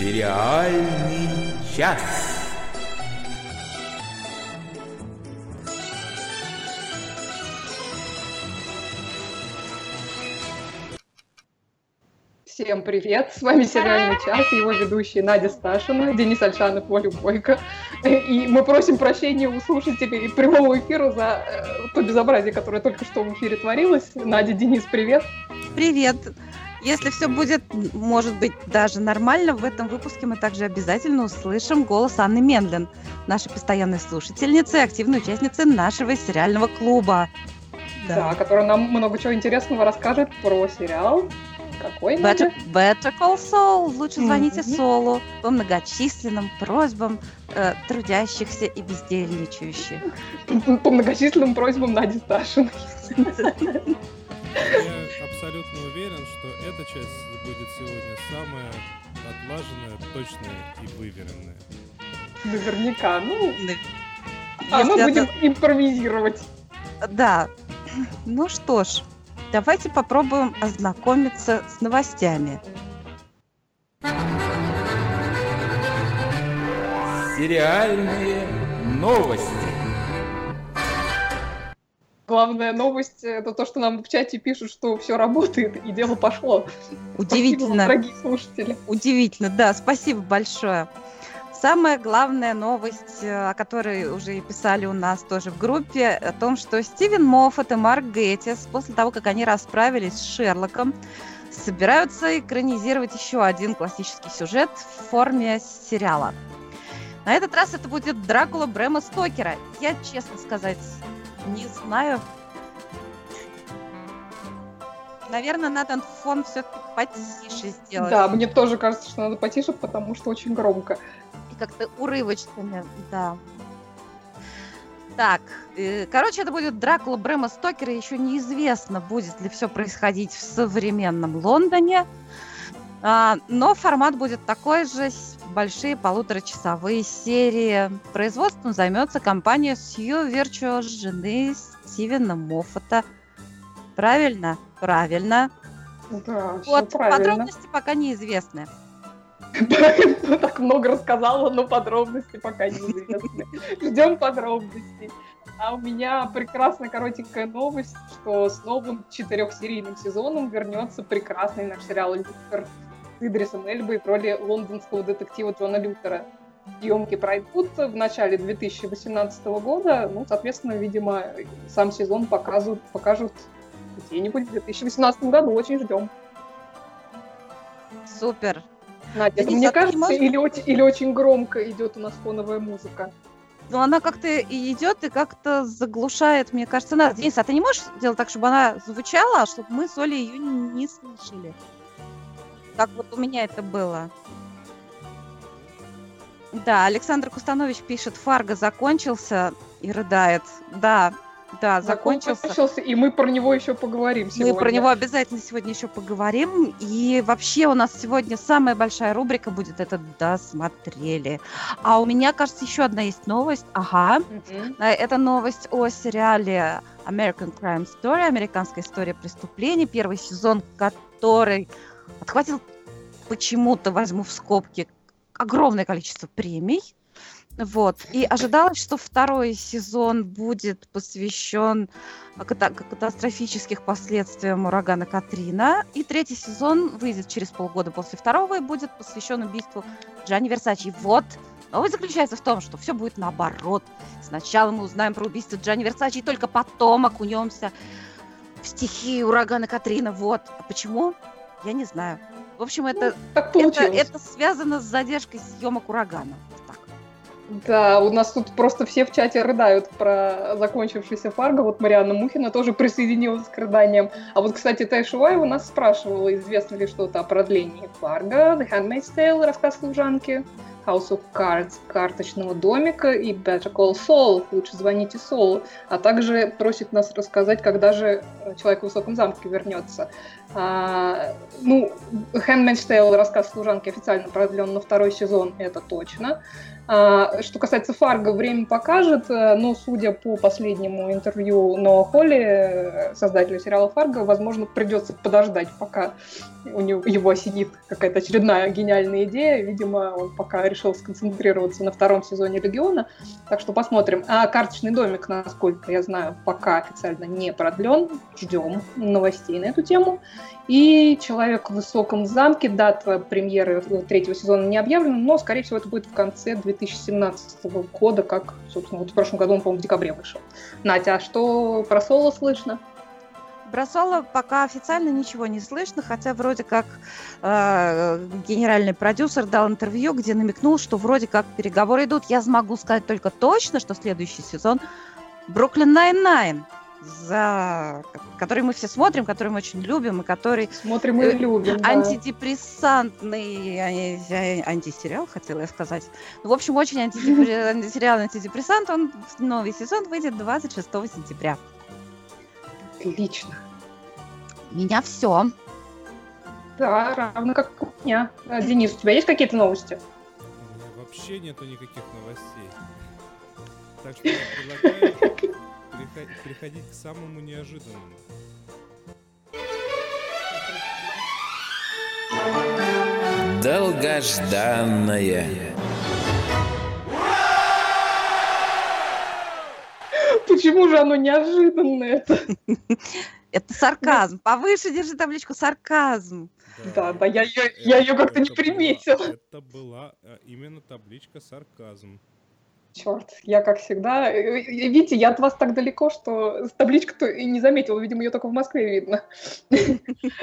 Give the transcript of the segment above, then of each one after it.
Сериальный час. Всем привет! С вами «Сериальный час», его ведущие Надя Сташина, Денис Альшанов, Оля Бойко. И мы просим прощения у слушателей прямого эфира за э, то безобразие, которое только что в эфире творилось. Надя, Денис, привет! Привет! Если все будет, может быть, даже нормально, в этом выпуске мы также обязательно услышим голос Анны Менлин, нашей постоянной слушательницы и активной участницы нашего сериального клуба. Да. да, которая нам много чего интересного расскажет про сериал какой Better, Better Call Saul. Лучше звоните mm-hmm. Солу по многочисленным просьбам э, трудящихся и бездельничающих. По многочисленным просьбам Нади Сташиной. Я абсолютно уверен, что эта часть будет сегодня самая отлаженная, точная и выверенная. Наверняка. Ну, а мы будем импровизировать. Да. Ну что ж, Давайте попробуем ознакомиться с новостями. Сериальные новости. Главная новость это то, что нам в чате пишут, что все работает и дело пошло. Удивительно. Спасибо, дорогие слушатели. Удивительно, да, спасибо большое. Самая главная новость, э, о которой уже и писали у нас тоже в группе, о том, что Стивен Моффат и Марк Геттис, после того, как они расправились с Шерлоком, собираются экранизировать еще один классический сюжет в форме сериала. На этот раз это будет Дракула Брэма Стокера. Я, честно сказать, не знаю. Наверное, надо фон все-таки потише сделать. Да, мне тоже кажется, что надо потише, потому что очень громко как-то урывочными, да. Так, э, короче, это будет Дракула Брэма Стокера. Еще неизвестно, будет ли все происходить в современном Лондоне. А, но формат будет такой же, большие полуторачасовые серии. Производством займется компания Сью Virtuos жены Стивена Моффата. Правильно? Правильно. Да, вот, правильно. подробности пока неизвестны. Так много рассказала, но подробности пока неизвестны. Ждем подробностей. А у меня прекрасная коротенькая новость, что с новым четырехсерийным сезоном вернется прекрасный наш сериал с Идрисом Эльбой в роли лондонского детектива Джона Лютера. Съемки пройдут в начале 2018 года. Ну, соответственно, видимо, сам сезон покажут, покажут где-нибудь в 2018 году. Очень ждем. Супер. Надя, это, мне кажется, можешь... или, очень, или очень громко идет у нас фоновая музыка? Ну, она как-то идет, и как-то заглушает, мне кажется, нас. Денис, а ты не можешь сделать так, чтобы она звучала, чтобы мы с Олей ее не, не слышали? Как вот у меня это было. Да, Александр Кустанович пишет, Фарго закончился и рыдает. Да, да, закончился. закончился. И мы про него еще поговорим сегодня. Мы про него обязательно сегодня еще поговорим. И вообще у нас сегодня самая большая рубрика будет это «Досмотрели». А у меня, кажется, еще одна есть новость. Ага. Mm-hmm. Это новость о сериале American Crime Story, американская история преступлений, первый сезон, который отхватил почему-то, возьму в скобки, огромное количество премий. Вот. И ожидалось, что второй сезон будет посвящен катастрофических последствиям урагана Катрина. И третий сезон выйдет через полгода после второго и будет посвящен убийству Джанни Версачи. Вот. Новость заключается в том, что все будет наоборот. Сначала мы узнаем про убийство Джанни Версачи, и только потом окунемся в стихии урагана Катрина. Вот. А почему? Я не знаю. В общем, это, ну, это, это связано с задержкой съемок урагана. Да, у нас тут просто все в чате рыдают про закончившийся Фарго. Вот Марианна Мухина тоже присоединилась к рыданиям. А вот, кстати, Тай у нас спрашивала, известно ли что-то о продлении Фарго, The Handmaid's Tale, рассказ служанки, House of Cards, карточного домика и Better Call Saul, лучше звоните Солу, а также просит нас рассказать, когда же Человек в высоком замке вернется. А, ну, Handmaid's Tale, рассказ служанки официально продлен на второй сезон, это точно. А, что касается Фарго, время покажет, э, но судя по последнему интервью Ноа Холли, э, создателя сериала Фарго, возможно, придется подождать, пока у него, его осенит какая-то очередная гениальная идея. Видимо, он пока решил сконцентрироваться на втором сезоне Легиона. Так что посмотрим. А карточный домик, насколько я знаю, пока официально не продлен. Ждем новостей на эту тему. И «Человек в высоком замке», дата премьеры третьего сезона не объявлена, но, скорее всего, это будет в конце 2017 года, как, собственно, вот в прошлом году он, по-моему, в декабре вышел. Натя, а что про Соло слышно? Про Соло пока официально ничего не слышно, хотя вроде как э, генеральный продюсер дал интервью, где намекнул, что вроде как переговоры идут. Я смогу сказать только точно, что следующий сезон Brooklyn Nine-Nine за который мы все смотрим, который мы очень любим и который смотрим и э, любим. Да. Антидепрессантный антисериал, хотела я сказать. Ну, в общем, очень антисериал, антидепрессант. Он новый сезон выйдет 26 сентября. Отлично. У меня все. Да, равно как у меня. А, Денис, у тебя есть какие-то новости? У меня вообще нету никаких новостей. Так что я предлагаю приходить к самому неожиданному. Долгожданное. Почему же оно неожиданное? Это сарказм. Повыше держи табличку сарказм. Да, да, я ее, я ее как-то не приметила. Это была э, именно табличка сарказм. Черт, я как всегда... Э, э, видите, я от вас так далеко, что табличку-то и не заметила. Видимо, ее только в Москве видно.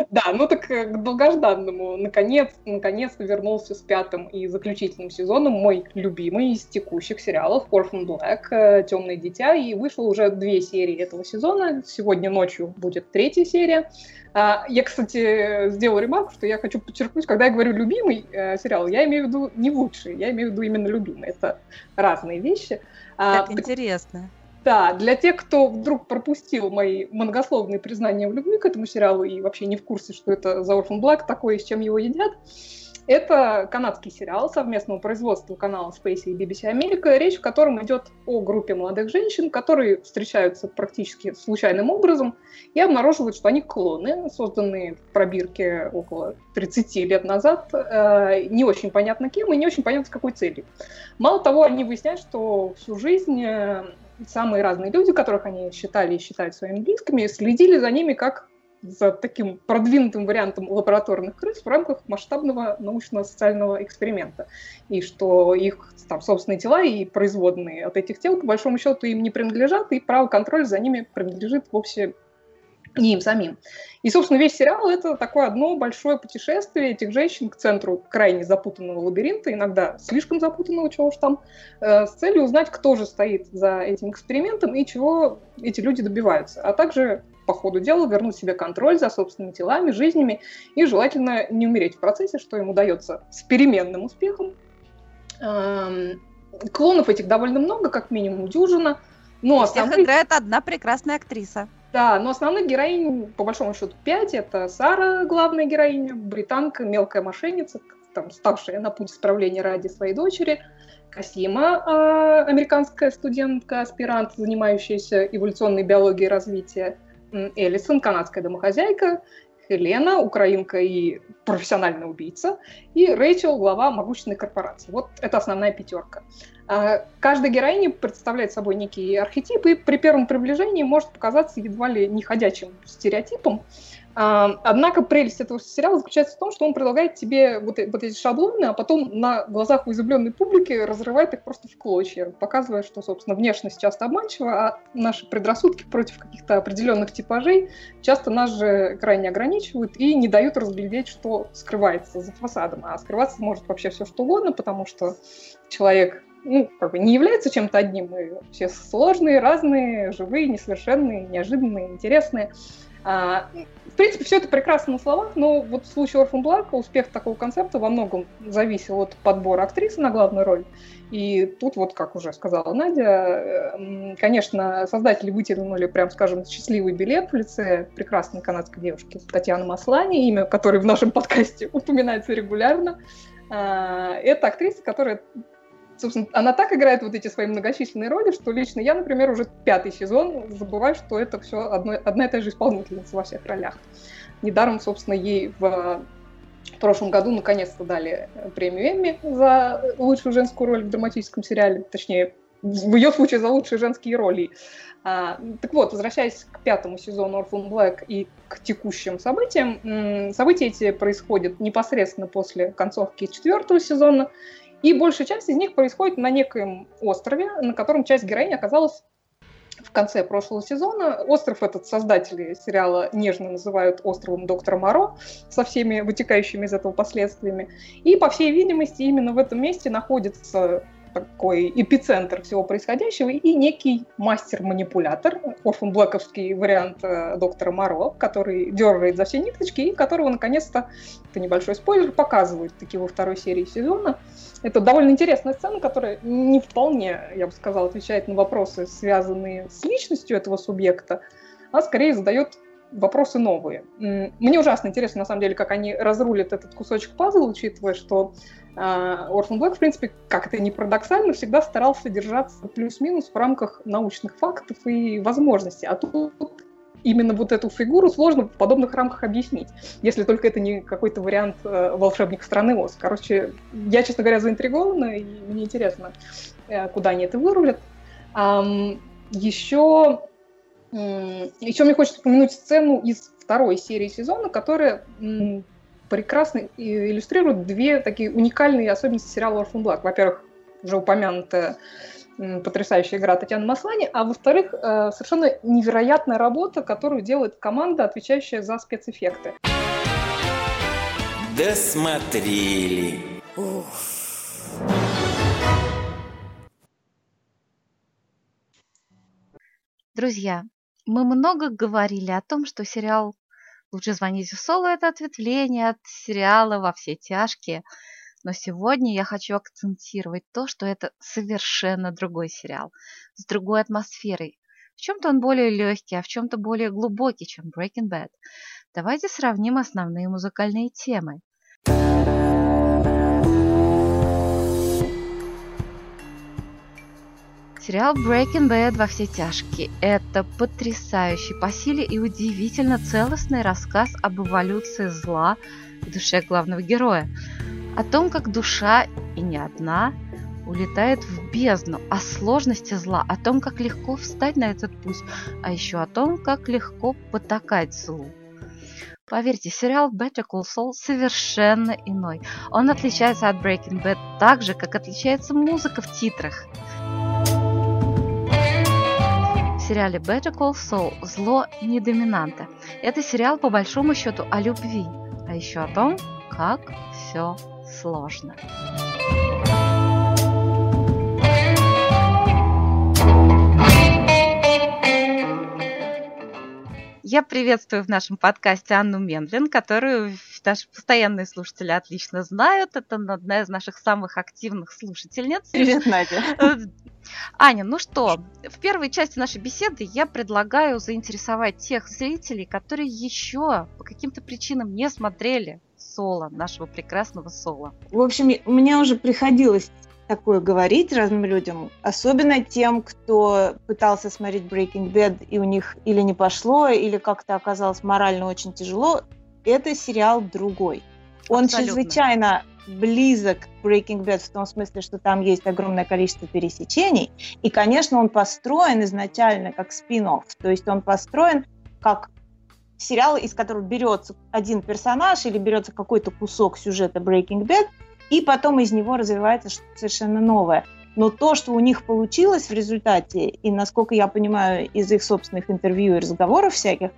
Да, ну так э, к долгожданному. Наконец, наконец вернулся с пятым и заключительным сезоном мой любимый из текущих сериалов Orphan Black «Темное дитя». И вышло уже две серии этого сезона. Сегодня ночью будет третья серия. А, я, кстати, сделала ремарку, что я хочу подчеркнуть, когда я говорю любимый э, сериал, я имею в виду не лучший, я имею в виду именно любимый. Это разные вещи. А, так а, интересно. Да, для тех, кто вдруг пропустил мои многословные признания в любви к этому сериалу и вообще не в курсе, что это за Orphan Black такое, с чем его едят, это канадский сериал совместного производства канала Space и BBC Америка, речь в котором идет о группе молодых женщин, которые встречаются практически случайным образом и обнаруживают, что они клоны, созданные в пробирке около 30 лет назад, э, не очень понятно кем и не очень понятно с какой целью. Мало того, они выясняют, что всю жизнь э, самые разные люди, которых они считали и считают своими близкими, следили за ними как за таким продвинутым вариантом лабораторных крыс в рамках масштабного научно-социального эксперимента. И что их там, собственные тела и производные от этих тел, по большому счету, им не принадлежат, и право контроля за ними принадлежит вовсе не им самим. И, собственно, весь сериал — это такое одно большое путешествие этих женщин к центру крайне запутанного лабиринта, иногда слишком запутанного, чего уж там, э, с целью узнать, кто же стоит за этим экспериментом и чего эти люди добиваются, а также по ходу дела вернуть себе контроль за собственными телами, жизнями и желательно не умереть в процессе, что им удается с переменным успехом. Эм, клонов этих довольно много, как минимум дюжина. Но основных... Всех играет одна прекрасная актриса. Да, но основных героинь, по большому счету, пять. Это Сара, главная героиня, британка, мелкая мошенница, там, ставшая на путь исправления ради своей дочери. Касима, э, американская студентка, аспирант, занимающаяся эволюционной биологией развития. Элисон, канадская домохозяйка, Хелена, украинка и профессиональный убийца, и Рэйчел, глава могущественной корпорации. Вот это основная пятерка. Каждая героиня представляет собой некий архетип, и при первом приближении может показаться едва ли не ходячим стереотипом, Однако прелесть этого сериала заключается в том, что он предлагает тебе вот, вот эти шаблоны, а потом на глазах у изумленной публики разрывает их просто в клочья, показывая, что, собственно, внешность часто обманчива, а наши предрассудки против каких-то определенных типажей часто нас же крайне ограничивают и не дают разглядеть, что скрывается за фасадом. А скрываться может вообще все что угодно, потому что человек ну, как бы не является чем-то одним. Мы все сложные, разные, живые, несовершенные, неожиданные, интересные. А, принципе, все это прекрасно на словах, но вот в случае Орфан Блэка успех такого концепта во многом зависел от подбора актрисы на главную роль. И тут вот, как уже сказала Надя, конечно, создатели вытянули, прям скажем, счастливый билет в лице прекрасной канадской девушки Татьяны Маслани, имя которой в нашем подкасте упоминается регулярно. А, это актриса, которая собственно, она так играет вот эти свои многочисленные роли, что лично я, например, уже пятый сезон забываю, что это все одно, одна и та же исполнительница во всех ролях. Недаром, собственно, ей в в прошлом году наконец-то дали премию Эмми за лучшую женскую роль в драматическом сериале, точнее, в ее случае за лучшие женские роли. А, так вот, возвращаясь к пятому сезону Orphan Black и к текущим событиям, события эти происходят непосредственно после концовки четвертого сезона, и большая часть из них происходит на некоем острове, на котором часть героинь оказалась в конце прошлого сезона. Остров этот создатели сериала нежно называют островом доктора Моро со всеми вытекающими из этого последствиями. И, по всей видимости, именно в этом месте находится такой эпицентр всего происходящего и некий мастер-манипулятор, орфан блэковский вариант э, доктора Моро, который дергает за все ниточки и которого наконец-то, это небольшой спойлер, показывают таки во второй серии сезона. Это довольно интересная сцена, которая не вполне, я бы сказала, отвечает на вопросы, связанные с личностью этого субъекта, а скорее задает вопросы новые. Мне ужасно интересно, на самом деле, как они разрулят этот кусочек пазла, учитывая, что Орфан Блэк, в принципе, как это не парадоксально, всегда старался держаться плюс-минус в рамках научных фактов и возможностей. А тут именно вот эту фигуру сложно в подобных рамках объяснить, если только это не какой-то вариант э, волшебник страны Оз. Короче, я, честно говоря, заинтригована, и мне интересно, э, куда они это вырулят. Эм, еще, э, еще мне хочется упомянуть сцену из второй серии сезона, которая прекрасно иллюстрирует две такие уникальные особенности сериала Orphan Black. Во-первых, уже упомянутая потрясающая игра Татьяны Маслани, а во-вторых, э, совершенно невероятная работа, которую делает команда, отвечающая за спецэффекты. Досмотрели. Друзья, мы много говорили о том, что сериал «Лучше звоните Соло» — это ответвление от сериала «Во все тяжкие», но сегодня я хочу акцентировать то, что это совершенно другой сериал, с другой атмосферой. В чем-то он более легкий, а в чем-то более глубокий, чем Breaking Bad. Давайте сравним основные музыкальные темы. Сериал Breaking Bad во все тяжкие – это потрясающий по силе и удивительно целостный рассказ об эволюции зла в душе главного героя о том, как душа, и не одна, улетает в бездну, о сложности зла, о том, как легко встать на этот путь, а еще о том, как легко потакать злу. Поверьте, сериал Better Call Saul совершенно иной. Он отличается от Breaking Bad так же, как отличается музыка в титрах. Сериале Better Call Saul зло не доминанта. Это сериал по большому счету о любви, а еще о том, как все сложно. Я приветствую в нашем подкасте Анну Мендлин, которую наши постоянные слушатели отлично знают. Это одна из наших самых активных слушательниц. Привет, Надя. Аня, ну что, в первой части нашей беседы я предлагаю заинтересовать тех зрителей, которые еще по каким-то причинам не смотрели соло, нашего прекрасного соло. В общем, мне уже приходилось такое говорить разным людям, особенно тем, кто пытался смотреть Breaking Bad, и у них или не пошло, или как-то оказалось морально очень тяжело. Это сериал другой. Он Абсолютно. чрезвычайно близок к Breaking Bad в том смысле, что там есть огромное количество пересечений. И, конечно, он построен изначально как спин-офф. То есть он построен как сериал, из которого берется один персонаж или берется какой-то кусок сюжета Breaking Bad, и потом из него развивается что-то совершенно новое. Но то, что у них получилось в результате, и насколько я понимаю из их собственных интервью и разговоров всяких,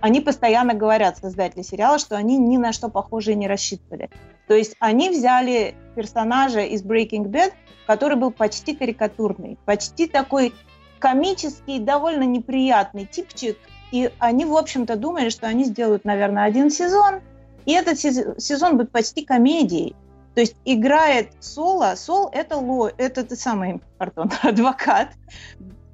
они постоянно говорят, создатели сериала, что они ни на что похожие не рассчитывали. То есть они взяли персонажа из Breaking Bad, который был почти карикатурный, почти такой комический, довольно неприятный типчик, и они, в общем-то, думали, что они сделают, наверное, один сезон, и этот сезон будет почти комедией. То есть играет Соло. Сол – это, ло, это тот самый, пардон, адвокат,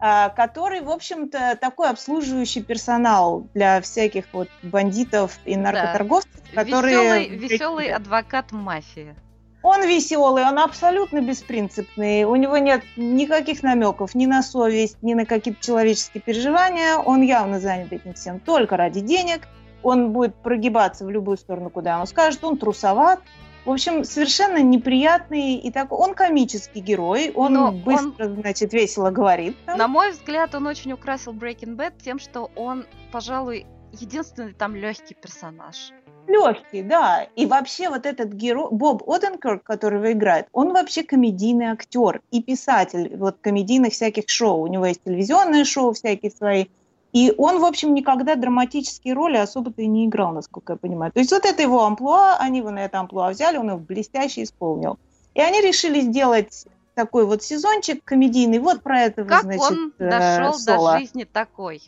который, в общем-то, такой обслуживающий персонал для всяких вот бандитов и наркоторговцев, да. которые... Веселый, веселый адвокат мафии. Он веселый, он абсолютно беспринципный, у него нет никаких намеков ни на совесть, ни на какие-то человеческие переживания, он явно занят этим всем только ради денег, он будет прогибаться в любую сторону, куда он скажет, он трусоват, в общем, совершенно неприятный и так. Он комический герой, он Но быстро, он, значит, весело говорит. Там. На мой взгляд, он очень украсил Breaking Bad тем, что он, пожалуй, единственный там легкий персонаж. Легкий, да. И вообще вот этот герой, Боб Оденкерк, которого играет, он вообще комедийный актер и писатель вот комедийных всяких шоу. У него есть телевизионные шоу всякие свои. И он, в общем, никогда драматические роли особо-то и не играл, насколько я понимаю. То есть вот это его амплуа, они его на это амплуа взяли, он его блестяще исполнил. И они решили сделать такой вот сезончик комедийный, вот про этого, как значит, он э, дошел Соло. до жизни такой.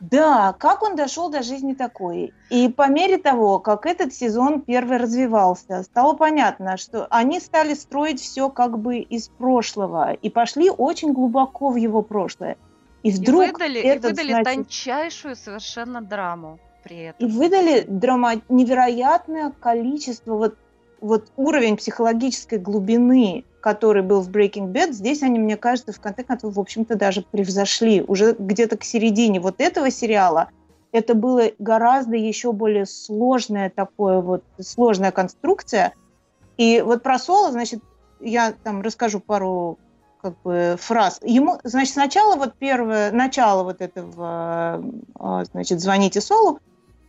Да, как он дошел до жизни такой. И по мере того, как этот сезон первый развивался, стало понятно, что они стали строить все как бы из прошлого и пошли очень глубоко в его прошлое. И вдруг и выдали, этот, и выдали значит, тончайшую совершенно драму при этом. И выдали драма невероятное количество, вот, вот уровень психологической глубины, который был в Breaking Bad, здесь они, мне кажется, в конце концов, в общем-то, даже превзошли. Уже где-то к середине вот этого сериала это было гораздо еще более сложная такое вот, сложная конструкция. И вот про Соло, значит, я там расскажу пару как бы фраз. Ему, значит, сначала вот первое, начало вот этого, а, значит, «Звоните Солу»,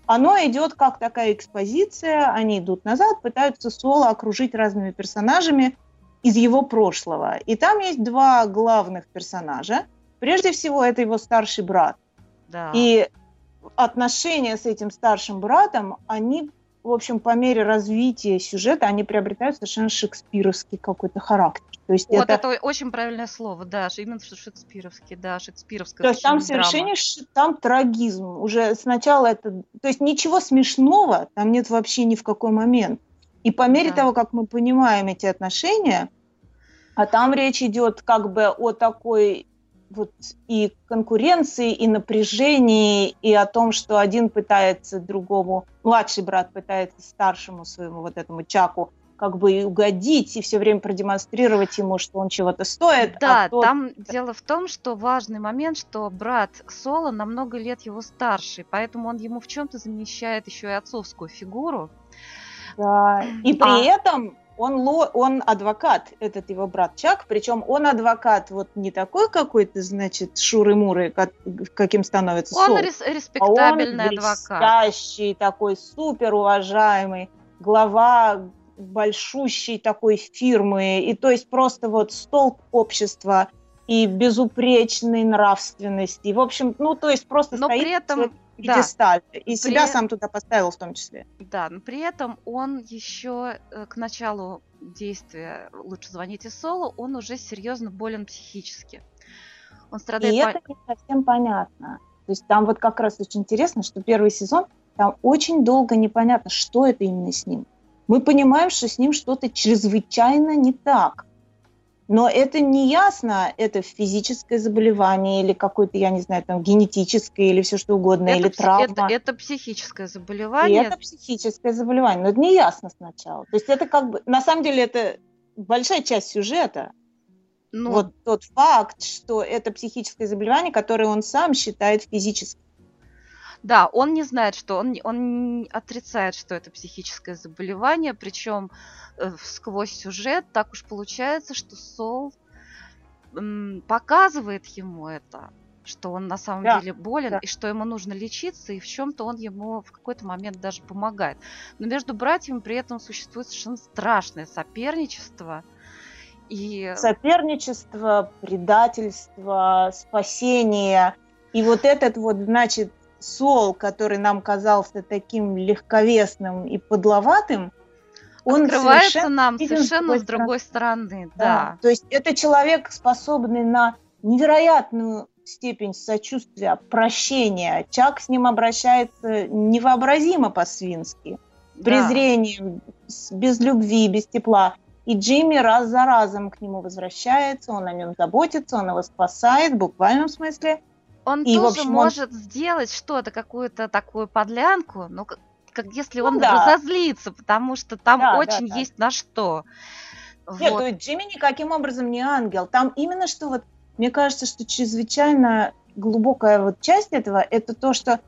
оно идет как такая экспозиция, они идут назад, пытаются Соло окружить разными персонажами из его прошлого. И там есть два главных персонажа. Прежде всего, это его старший брат. Да. И отношения с этим старшим братом, они в общем, по мере развития сюжета они приобретают совершенно шекспировский какой-то характер. То есть вот это... это очень правильное слово, да, именно шекспировский, да, шекспировское. То есть там совершенно там трагизм. Уже сначала это, то есть ничего смешного там нет вообще ни в какой момент. И по мере да. того, как мы понимаем эти отношения, а там речь идет как бы о такой вот и конкуренции, и напряжении, и о том, что один пытается другому, младший брат пытается старшему своему вот этому Чаку как бы угодить и все время продемонстрировать ему, что он чего-то стоит. А да, а тот... там дело в том, что важный момент, что брат Соло на много лет его старше, поэтому он ему в чем-то замещает еще и отцовскую фигуру. Да, и при а... этом он, ло, он адвокат, этот его брат Чак, причем он адвокат вот не такой какой-то, значит, шуры-муры, как, каким становится Он рес, респектабельный а он адвокат. такой супер уважаемый, глава большущей такой фирмы, и то есть просто вот столб общества и безупречной нравственности. В общем, ну, то есть просто Но стоит при этом пьедесталь. Да. И при... себя сам туда поставил в том числе. Да, но при этом он еще э, к началу действия «Лучше звоните Соло», он уже серьезно болен психически. Он страдает... И по... это не совсем понятно. То есть там вот как раз очень интересно, что первый сезон, там очень долго непонятно, что это именно с ним. Мы понимаем, что с ним что-то чрезвычайно не так. Но это не ясно, это физическое заболевание или какое-то, я не знаю, там генетическое или все что угодно, это, или травма. Это, это психическое заболевание. И это психическое заболевание, но это не ясно сначала. То есть это как бы, на самом деле это большая часть сюжета. Ну, вот тот факт, что это психическое заболевание, которое он сам считает физическим. Да, он не знает, что он, он отрицает, что это психическое заболевание, причем э, сквозь сюжет так уж получается, что Сол м, показывает ему это, что он на самом да, деле болен да. и что ему нужно лечиться, и в чем-то он ему в какой-то момент даже помогает. Но между братьями при этом существует совершенно страшное соперничество. И... Соперничество, предательство, спасение. И вот этот вот, значит, Сол, который нам казался таким легковесным и подловатым, он открывается нам совершенно с другой стороны, да. да. То есть это человек, способный на невероятную степень сочувствия, прощения. Чак с ним обращается невообразимо по-свински. Да. Презрением, без любви, без тепла. И Джимми раз за разом к нему возвращается, он о нем заботится, он его спасает в буквальном смысле. Он И, тоже общем, он- может сделать что-то, какую-то такую подлянку, но как, как если Ну он да. разозлится, потому что там Да, да, очень да. есть на что. Нет, Вот. то Джимми никаким образом не ангел. Там именно что вот, мне кажется, что чрезвычайно глубокая вот часть этого, это то, что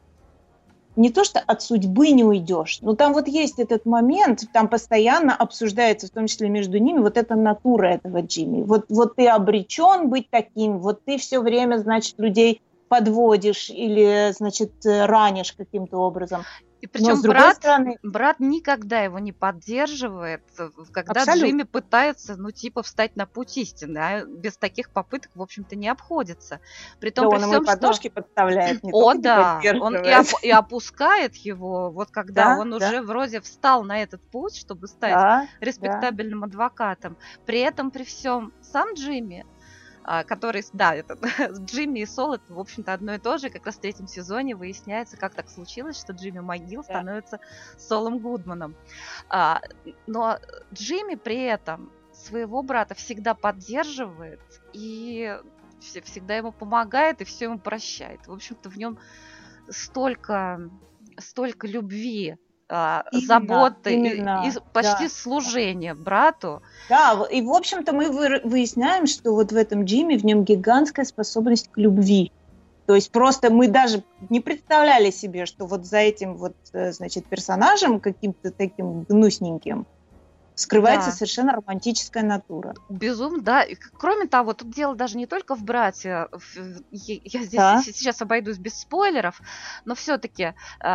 не то, что от судьбы не уйдешь, но там вот есть этот момент, там постоянно обсуждается, в том числе между ними, вот эта натура этого Джимми. Вот, вот ты обречен быть таким, вот ты все время, значит, людей подводишь или, значит, э, ранишь каким-то образом. И Но, причем другой брат, стороны, брат никогда его не поддерживает, э, когда Абсолютно. Джимми пытается, ну, типа, встать на путь истины, а без таких попыток, в общем-то, не обходится. При да том, при он ему всем, и что... подножки подставляет, не О, только не да, он и, оп- и опускает его, вот когда Да, он да. уже вроде встал на этот путь, чтобы стать Да, респектабельным адвокатом. При этом, при всем, сам Джимми, который, да, это Джимми и Сол, это, в общем-то, одно и то же. Как раз в третьем сезоне выясняется, как так случилось, что Джимми Могил Да. становится Солом Гудманом. А, но Джимми при этом своего брата всегда поддерживает и всегда ему помогает и все ему прощает. В общем-то, в нем столько, столько любви, а, Именно, заботы и- именно, и, почти да. служения брату. Да, и в общем-то мы вы- выясняем, что вот в этом Джимми в нем гигантская способность к любви. То есть просто мы даже не представляли себе, что вот за этим вот, э, значит, персонажем каким-то таким гнусненьким скрывается Да. совершенно романтическая натура. Безумно, да. И кроме того, тут дело даже не только в брате. в- Я здесь Да. сейчас обойдусь без спойлеров, но все-таки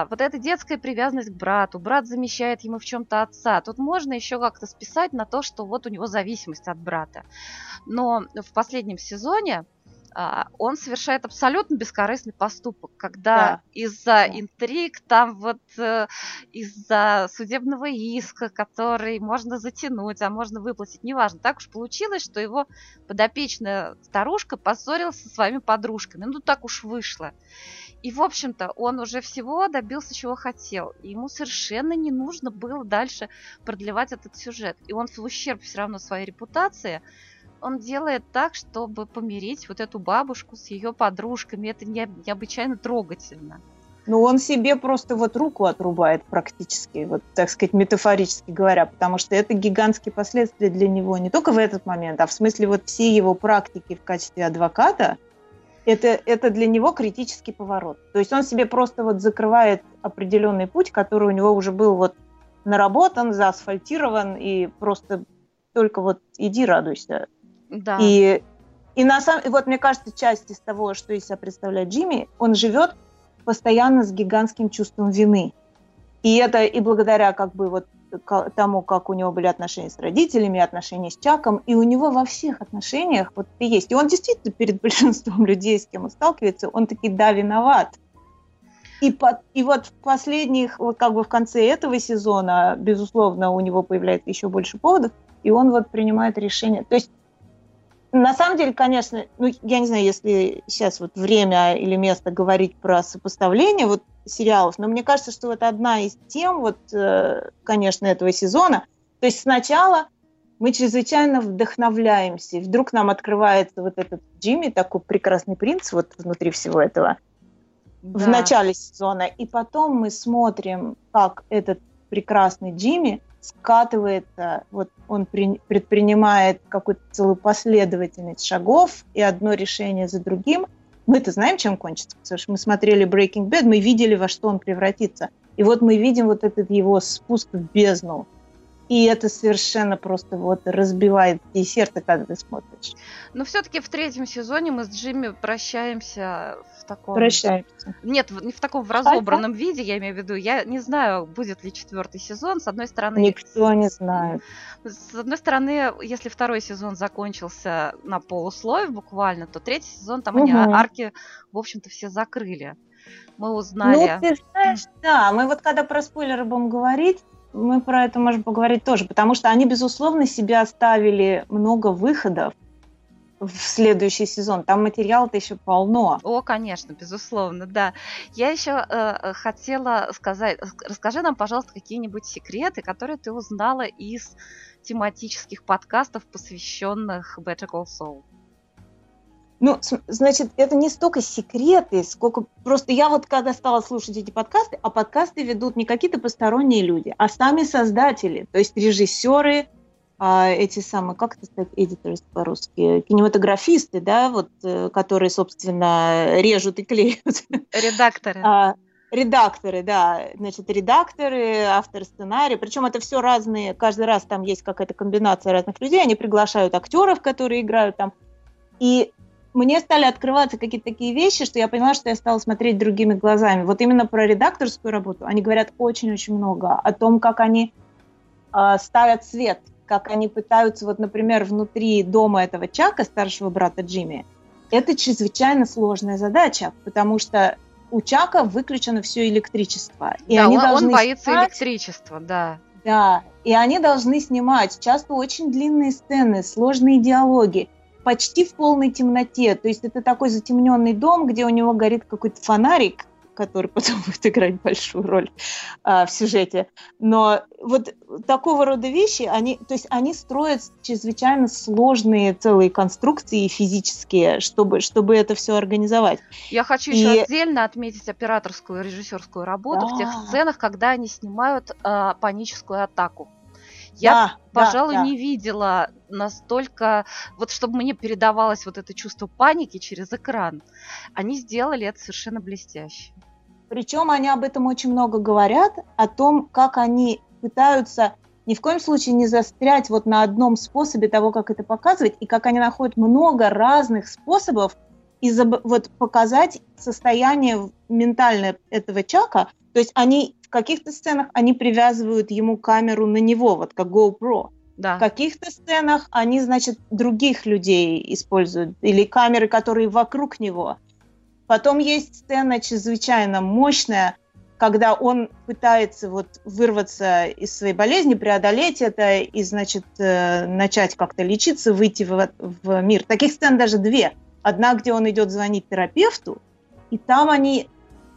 вот эта детская привязанность к брату, брат замещает ему в чем-то отца. Тут можно еще как-то списать на то, что вот у него зависимость от брата. Но в последнем сезоне а, он совершает абсолютно бескорыстный поступок, когда Да. из-за Да. интриг, там вот э, из-за судебного иска, который можно затянуть, а можно выплатить, неважно. Так уж получилось, что его подопечная старушка поссорилась со своими подружками. Ну, так уж вышло. И, в общем-то, он уже всего добился, чего хотел. И ему совершенно не нужно было дальше продлевать этот сюжет. И он в ущерб все равно своей репутации он делает так, чтобы помирить вот эту бабушку с ее подружками. Это не- необычайно трогательно. Ну, он себе просто вот руку отрубает практически, вот, так сказать, метафорически говоря, потому что это гигантские последствия для него не только в этот момент, а в смысле вот всей его практики в качестве адвоката, это, это для него критический поворот. То есть он себе просто вот закрывает определенный путь, который у него уже был вот наработан, заасфальтирован, и просто только вот иди радуйся. Да. И, и на самом и вот мне кажется, часть из того, что из себя представляет Джимми, он живет постоянно с гигантским чувством вины. И это и благодаря как бы вот тому, как у него были отношения с родителями, отношения с Чаком, и у него во всех отношениях вот это есть. И он действительно перед большинством людей, с кем он сталкивается, он таки да, виноват. И, по- и вот в последних, вот как бы в конце этого сезона, безусловно, у него появляется еще больше поводов, и он вот принимает решение. То есть на самом деле, конечно, ну, я не знаю, если сейчас вот время или место говорить про сопоставление вот сериалов, но мне кажется, что это одна из тем, вот, э, конечно, этого сезона. То есть сначала мы чрезвычайно вдохновляемся, и вдруг нам открывается вот этот Джимми, такой прекрасный принц вот внутри всего этого, в Да. начале сезона, и потом мы смотрим, как этот прекрасный Джимми скатывается, вот он при- предпринимает какую-то целую последовательность шагов и одно решение за другим. Мы-то знаем, чем кончится, потому что мы смотрели Breaking Bad, мы видели, во что он превратится. И вот мы видим вот этот его спуск в бездну. И это совершенно просто вот разбивает и сердце, когда ты смотришь. Но все-таки в третьем сезоне мы с Джимми прощаемся в таком... Прощаемся. Нет, не в таком в разобранном виде, я имею в виду. Я не знаю, будет ли четвертый сезон. С одной стороны, Никто не знает. С одной стороны, если второй сезон закончился на полусловие буквально, то третий сезон там они Мгм. арки, в общем-то, все закрыли. Мы узнали. Ну, ты знаешь, да, мы вот когда про спойлеры будем говорить, мы про это можем поговорить тоже, потому что они, безусловно, себе оставили много выходов, в следующий сезон. Там материала-то еще полно. О, конечно, безусловно, да. Я еще э, хотела сказать, расскажи нам, пожалуйста, какие-нибудь секреты, которые ты узнала из тематических подкастов, посвященных Better Call Saul. Ну, значит, это не столько секреты, сколько просто я вот когда стала слушать эти подкасты, а подкасты ведут не какие-то посторонние люди, а сами создатели, то есть режиссеры, а, эти самые, как это сказать, editors по-русски, кинематографисты, да, вот, э, которые, собственно, режут и клеют. Редакторы. А, редакторы, да, значит, редакторы, автор сценария, причем это все разные, каждый раз там есть какая-то комбинация разных людей, они приглашают актеров, которые играют там, и мне стали открываться какие-то такие вещи, что я поняла, что я стала смотреть другими глазами. Вот именно про редакторскую работу они говорят очень-очень много о том, как они э, ставят свет, как они пытаются, вот, например, внутри дома этого Чака, старшего брата Джимми, это чрезвычайно сложная задача, потому что у Чака выключено все электричество. И да, они он, должны он боится снимать, электричества, да. Да, и они должны снимать часто очень длинные сцены, сложные диалоги почти в полной темноте. То есть это такой затемненный дом, где у него горит какой-то фонарик, который потом будет играть большую роль а, в сюжете. Но вот такого рода вещи, они, то есть они строят чрезвычайно сложные целые конструкции физические, чтобы, чтобы это все организовать. Я хочу и... еще отдельно отметить операторскую и режиссерскую работу да. в тех сценах, когда они снимают а, паническую атаку. Я, да, пожалуй, да, да. не видела настолько, вот чтобы мне передавалось вот это чувство паники через экран. Они сделали это совершенно блестяще. Причем они об этом очень много говорят, о том, как они пытаются ни в коем случае не застрять вот на одном способе того, как это показывать, и как они находят много разных способов и вот показать состояние ментальное этого Чака. То есть они каких-то сценах они привязывают ему камеру на него, вот как GoPro. Да. В каких-то сценах они, значит, других людей используют, или камеры, которые вокруг него. Потом есть сцена чрезвычайно мощная, когда он пытается вот вырваться из своей болезни, преодолеть это и, значит, э, начать как-то лечиться, выйти в, в мир. Таких сцен даже две. Одна, где он идет звонить терапевту, и там они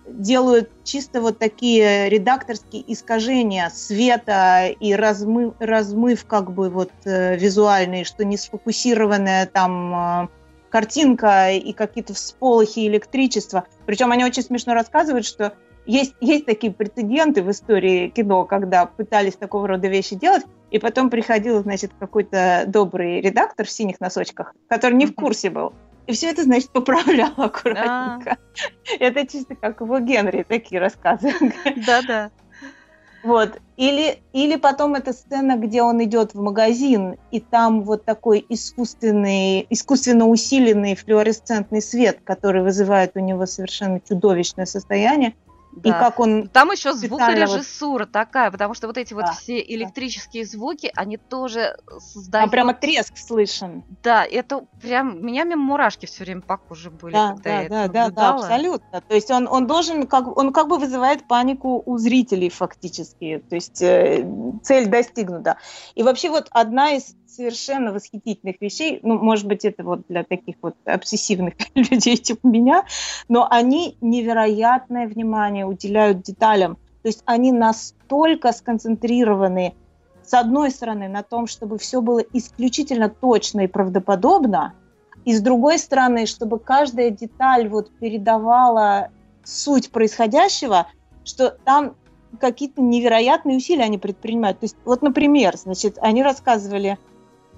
делают чисто вот такие редакторские искажения света и размыв, размыв как бы вот э, визуальный, что не сфокусированная там э, картинка и какие-то всполохи электричества. Причем они очень смешно рассказывают, что есть, есть такие прецеденты в истории кино, когда пытались такого рода вещи делать, и потом приходил, значит, какой-то добрый редактор в синих носочках, который не в курсе был. И все это, значит, поправлял аккуратненько. Это чисто как в Генри такие рассказы. Да-да. Вот. Или, или потом эта сцена, где он идет в магазин, и там вот такой искусственный, искусственно усиленный флуоресцентный свет, который вызывает у него совершенно чудовищное состояние. Да. И как он Там еще звукорежиссура вот... такая, потому что вот эти да, вот все электрические да. звуки, они тоже создают... А прямо треск слышен. Да, это прям... Меня мимо мурашки все время по коже были, да, да, да, да, да, абсолютно. То есть он, он должен, как, он как бы вызывает панику у зрителей фактически. То есть э, цель достигнута. И вообще вот одна из совершенно восхитительных вещей. Ну, может быть, это вот для таких вот обсессивных людей типа меня, но они невероятное внимание уделяют деталям. То есть они настолько сконцентрированы, с одной стороны, на том, чтобы все было исключительно точно и правдоподобно, и с другой стороны, чтобы каждая деталь вот передавала суть происходящего, что там какие-то невероятные усилия они предпринимают. То есть, вот, например, значит, они рассказывали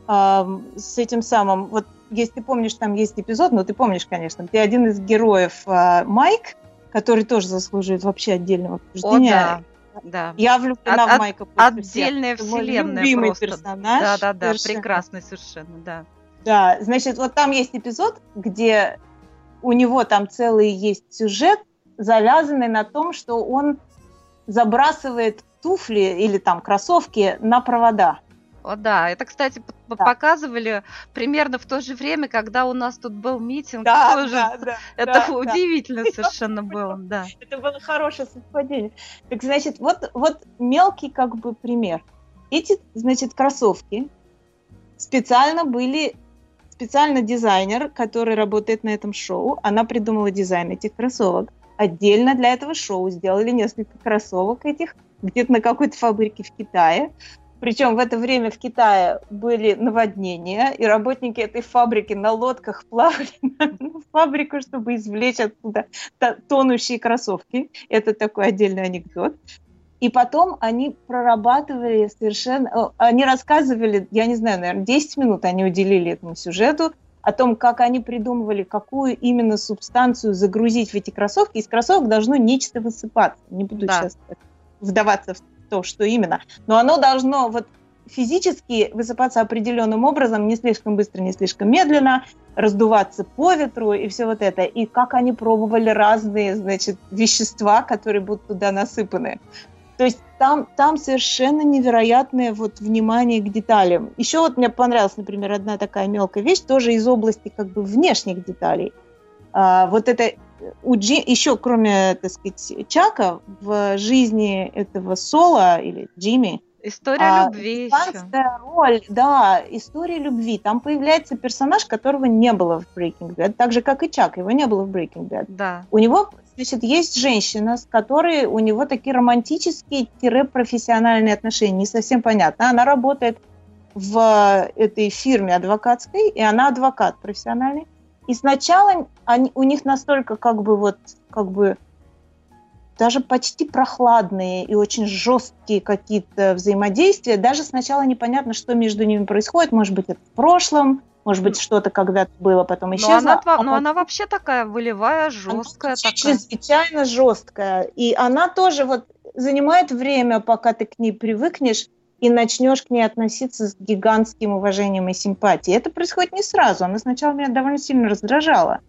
с этим самым, вот если ты помнишь, там есть эпизод, ну ты помнишь, конечно, ты один из героев а, Майк, который тоже заслуживает вообще отдельного обсуждения. О, да. Да. Я влюблена от, в Майка. Отдельная вселенная любимый просто. персонаж. Да, да, да, совершенно. прекрасный совершенно, да. Да, значит, вот там есть эпизод, где у него там целый есть сюжет, завязанный на том, что он забрасывает туфли или там кроссовки на провода. О, да, это, кстати, да. показывали примерно в то же время, когда у нас тут был митинг. Да, тоже. да, да. Это да, удивительно да. совершенно было, да. Это было хорошее совпадение. Так, значит, вот, вот мелкий как бы пример. Эти, значит, кроссовки специально были специально дизайнер, который работает на этом шоу, она придумала дизайн этих кроссовок. Отдельно для этого шоу сделали несколько кроссовок этих где-то на какой-то фабрике в Китае. Причем в это время в Китае были наводнения, и работники этой фабрики на лодках плавали на фабрику, чтобы извлечь оттуда тонущие кроссовки. Это такой отдельный анекдот. И потом они прорабатывали совершенно... Они рассказывали, я не знаю, наверное, 10 минут они уделили этому сюжету, о том, как они придумывали, какую именно субстанцию загрузить в эти кроссовки. Из кроссовок должно нечто высыпаться. Не буду да. сейчас вдаваться в то, что именно. Но оно должно вот физически высыпаться определенным образом, не слишком быстро, не слишком медленно, раздуваться по ветру и все вот это. И как они пробовали разные, значит, вещества, которые будут туда насыпаны. То есть там, там совершенно невероятное вот внимание к деталям. Еще вот мне понравилась, например, одна такая мелкая вещь, тоже из области как бы внешних деталей. А, вот это у Джи, еще кроме, так сказать, Чака, в жизни этого Соло или Джимми, История а, любви еще. роль, да, история любви. Там появляется персонаж, которого не было в Breaking Bad, так же, как и Чак, его не было в Breaking Bad. Да. У него, значит, есть женщина, с которой у него такие романтические-профессиональные отношения, не совсем понятно. Она работает в этой фирме адвокатской, и она адвокат профессиональный. И сначала они, у них настолько как бы вот, как бы даже почти прохладные и очень жесткие какие-то взаимодействия. Даже сначала непонятно, что между ними происходит. Может быть, это в прошлом, может быть, что-то когда-то было, потом исчезло. Но она, но она вообще такая волевая, жесткая. Она такая. Чрезвычайно жесткая. И она тоже вот занимает время, пока ты к ней привыкнешь и начнешь к ней относиться с гигантским уважением и симпатией. Это происходит не сразу. Она сначала меня довольно сильно раздражала.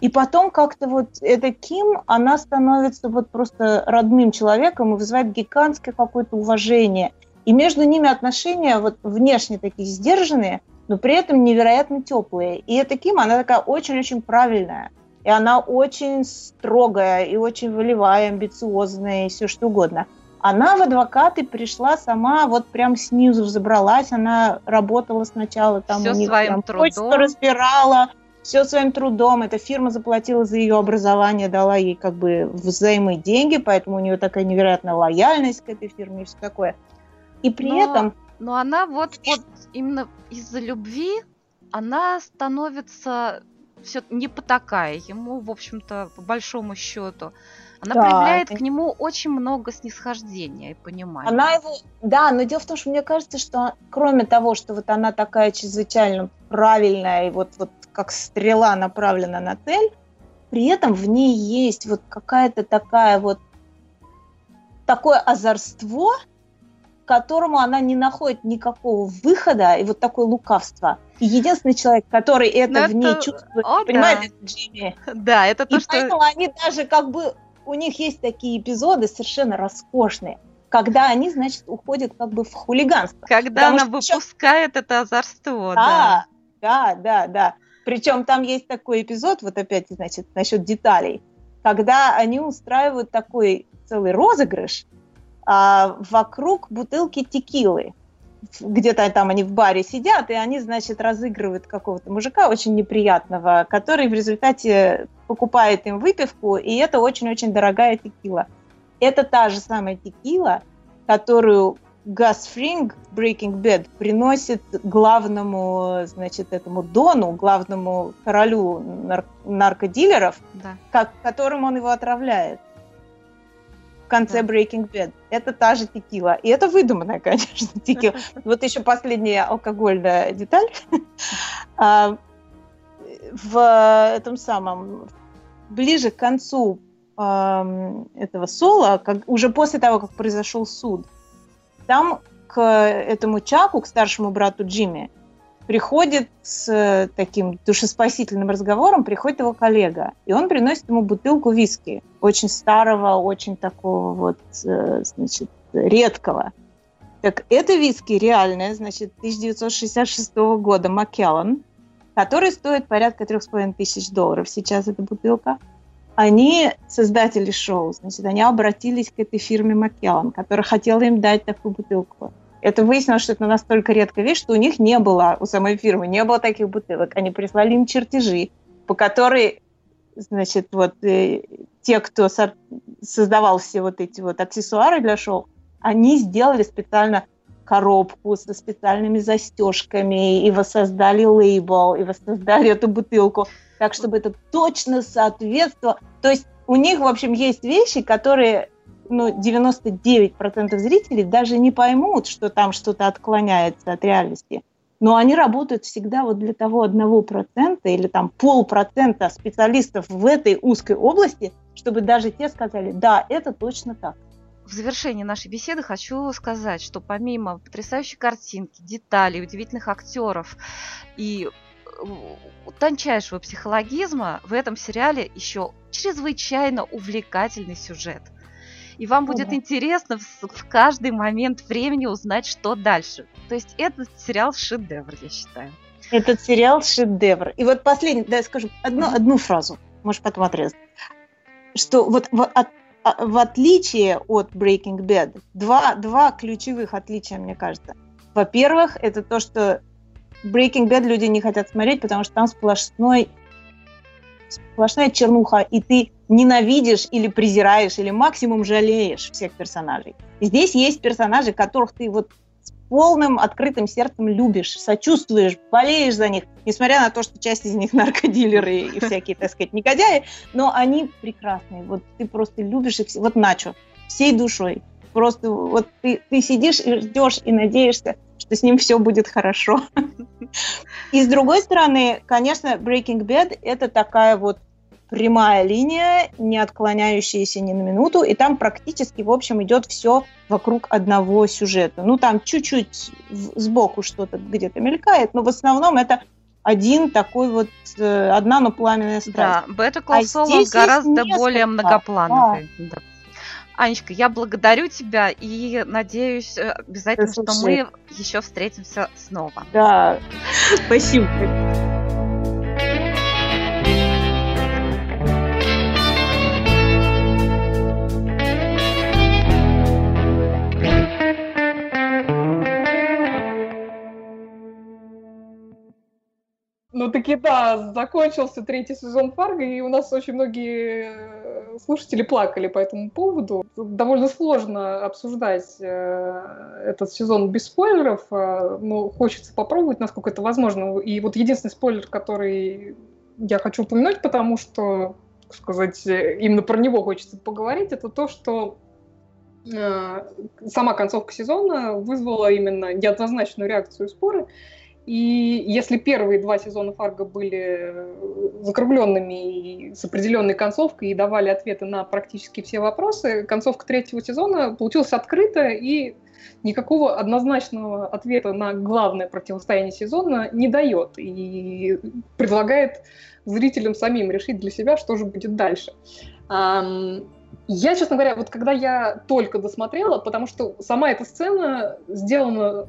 И потом как-то вот эта Ким, она становится вот просто родным человеком и вызывает гигантское какое-то уважение. И между ними отношения вот внешне такие сдержанные, но при этом невероятно теплые. И эта Ким, она такая очень-очень правильная. И она очень строгая, и очень волевая, амбициозная, и все что угодно. Она в адвокаты пришла сама, вот прям снизу взобралась, она работала сначала там все у них своим прям трудом. разбирала, все своим трудом. Эта фирма заплатила за ее образование, дала ей как бы взаймы деньги, поэтому у нее такая невероятная лояльность к этой фирме и все такое. И при но, этом... Но она вот, вот именно из-за любви она становится все не потакая ему, в общем-то, по большому счету. Она да, проявляет это... к нему очень много снисхождения и понимания. Она его, да, но дело в том, что мне кажется, что кроме того, что вот она такая чрезвычайно правильная и вот, вот как стрела направлена на цель, при этом в ней есть вот какая-то такая вот такое озорство, которому она не находит никакого выхода, и вот такое лукавство. И единственный человек, который это Но в ней чувствует, О, понимаете, да. это Джимми. Да, это то, и что... поэтому они даже как бы у них есть такие эпизоды совершенно роскошные, когда они, значит, уходят как бы в хулиганство. Когда она выпускает еще... это озорство, да. Да, да, да, да. Причем там есть такой эпизод, вот опять, значит, насчет деталей, когда они устраивают такой целый розыгрыш а, вокруг бутылки текилы где-то там они в баре сидят, и они, значит, разыгрывают какого-то мужика очень неприятного, который в результате покупает им выпивку, и это очень-очень дорогая текила. Это та же самая текила, которую Гас Фринг Breaking Bad приносит главному, значит, этому Дону, главному королю нар- наркодилеров, да. как, которым он его отравляет в конце да. Breaking Bad. Это та же текила. И это выдуманная, конечно, текила. Вот еще последняя алкогольная деталь. А, в этом самом, ближе к концу этого соло, как, уже после того, как произошел суд, там к этому Чаку, к старшему брату Джимми, приходит с таким душеспасительным разговором, приходит его коллега, и он приносит ему бутылку виски, очень старого, очень такого вот, э, значит, редкого. Так это виски реальное, значит, 1966 года Маккеллан, который стоит порядка 3,5 тысяч долларов сейчас эта бутылка. Они, создатели шоу, значит, они обратились к этой фирме Маккеллан, которая хотела им дать такую бутылку. Это выяснилось, что это настолько редкая вещь, что у них не было, у самой фирмы, не было таких бутылок. Они прислали им чертежи, по которой, значит, вот э, те, кто со- создавал все вот эти вот аксессуары для шоу, они сделали специально коробку со специальными застежками, и воссоздали лейбл, и воссоздали эту бутылку, так, чтобы это точно соответствовало. То есть у них, в общем, есть вещи, которые ну, 99% зрителей даже не поймут, что там что-то отклоняется от реальности. Но они работают всегда вот для того одного процента или там полпроцента специалистов в этой узкой области, чтобы даже те сказали, да, это точно так. В завершении нашей беседы хочу сказать, что помимо потрясающей картинки, деталей, удивительных актеров и э, тончайшего психологизма в этом сериале еще чрезвычайно увлекательный сюжет. И вам будет интересно в, в каждый момент времени узнать, что дальше. То есть этот сериал шедевр, я считаю. Этот сериал шедевр. И вот последний, да, я скажу одну, одну фразу, может потом отрезать. Что вот в, от- а- в отличие от Breaking Bad, два, два ключевых отличия, мне кажется. Во-первых, это то, что Breaking Bad люди не хотят смотреть, потому что там сплошной сплошная чернуха, и ты ненавидишь или презираешь, или максимум жалеешь всех персонажей. Здесь есть персонажи, которых ты вот с полным открытым сердцем любишь, сочувствуешь, болеешь за них, несмотря на то, что часть из них наркодилеры и всякие, так сказать, негодяи, но они прекрасные. Вот ты просто любишь их, вот Начо, всей душой. Просто вот ты, ты сидишь и ждешь, и надеешься, что с ним все будет хорошо. И с другой стороны, конечно, Breaking Bad это такая вот прямая линия, не отклоняющаяся ни на минуту, и там практически, в общем, идет все вокруг одного сюжета. Ну, там чуть-чуть сбоку что-то где-то мелькает, но в основном это один такой вот, э, одна, но пламенная страсть. Да, Better А Call Saul здесь есть гораздо более многоплановый. Да. Анечка, я благодарю тебя и надеюсь э, обязательно, что Слушай. мы еще встретимся снова. Да, спасибо. Ну таки да, закончился третий сезон Фарго, и у нас очень многие э, слушатели плакали по этому поводу. Довольно сложно обсуждать э, этот сезон без спойлеров, э, но хочется попробовать, насколько это возможно. И вот единственный спойлер, который я хочу упомянуть, потому что, сказать, э, именно про него хочется поговорить, это то, что сама концовка сезона вызвала именно неоднозначную реакцию и споры. И если первые два сезона Фарго были закругленными и с определенной концовкой и давали ответы на практически все вопросы, концовка третьего сезона получилась открытая и никакого однозначного ответа на главное противостояние сезона не дает и предлагает зрителям самим решить для себя, что же будет дальше. Я, честно говоря, вот когда я только досмотрела, потому что сама эта сцена сделана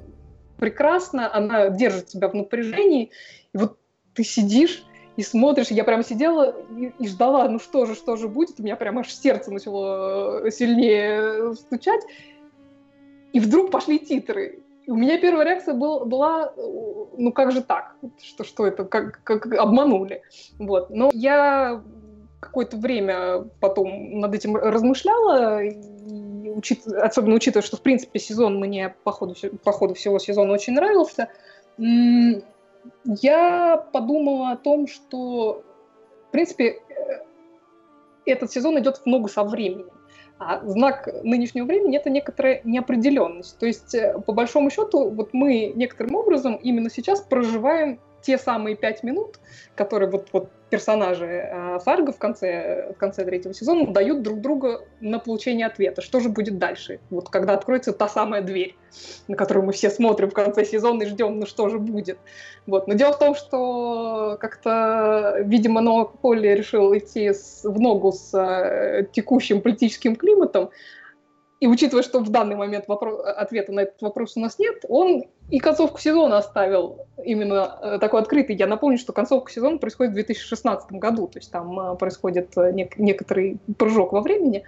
прекрасно, она держит тебя в напряжении, и вот ты сидишь и смотришь, я прям сидела и, и ждала, ну что же, что же будет, у меня прям аж сердце начало э, сильнее стучать, и вдруг пошли титры. У меня первая реакция был, была, э, ну как же так, что, что это, как, как обманули. Вот. Но я какое-то время потом над этим размышляла, учит- особенно учитывая, что, в принципе, сезон мне по ходу, по ходу всего сезона очень нравился, я подумала о том, что, в принципе, э, этот сезон идет в ногу со временем. А знак нынешнего времени это некоторая неопределенность. То есть, э, по большому счету, вот мы некоторым образом именно сейчас проживаем те самые пять минут, которые вот, вот персонажи э, Фарго в конце, в конце третьего сезона дают друг другу на получение ответа. Что же будет дальше? Вот когда откроется та самая дверь, на которую мы все смотрим в конце сезона и ждем, ну что же будет. Вот. Но дело в том, что как-то, видимо, Ноа Полли решил идти с- в ногу с э, текущим политическим климатом, и учитывая, что в данный момент вопро- ответа на этот вопрос у нас нет, он и концовку сезона оставил именно э, такой открытый. Я напомню, что концовка сезона происходит в 2016 году, то есть там э, происходит э, нек- некоторый прыжок во времени.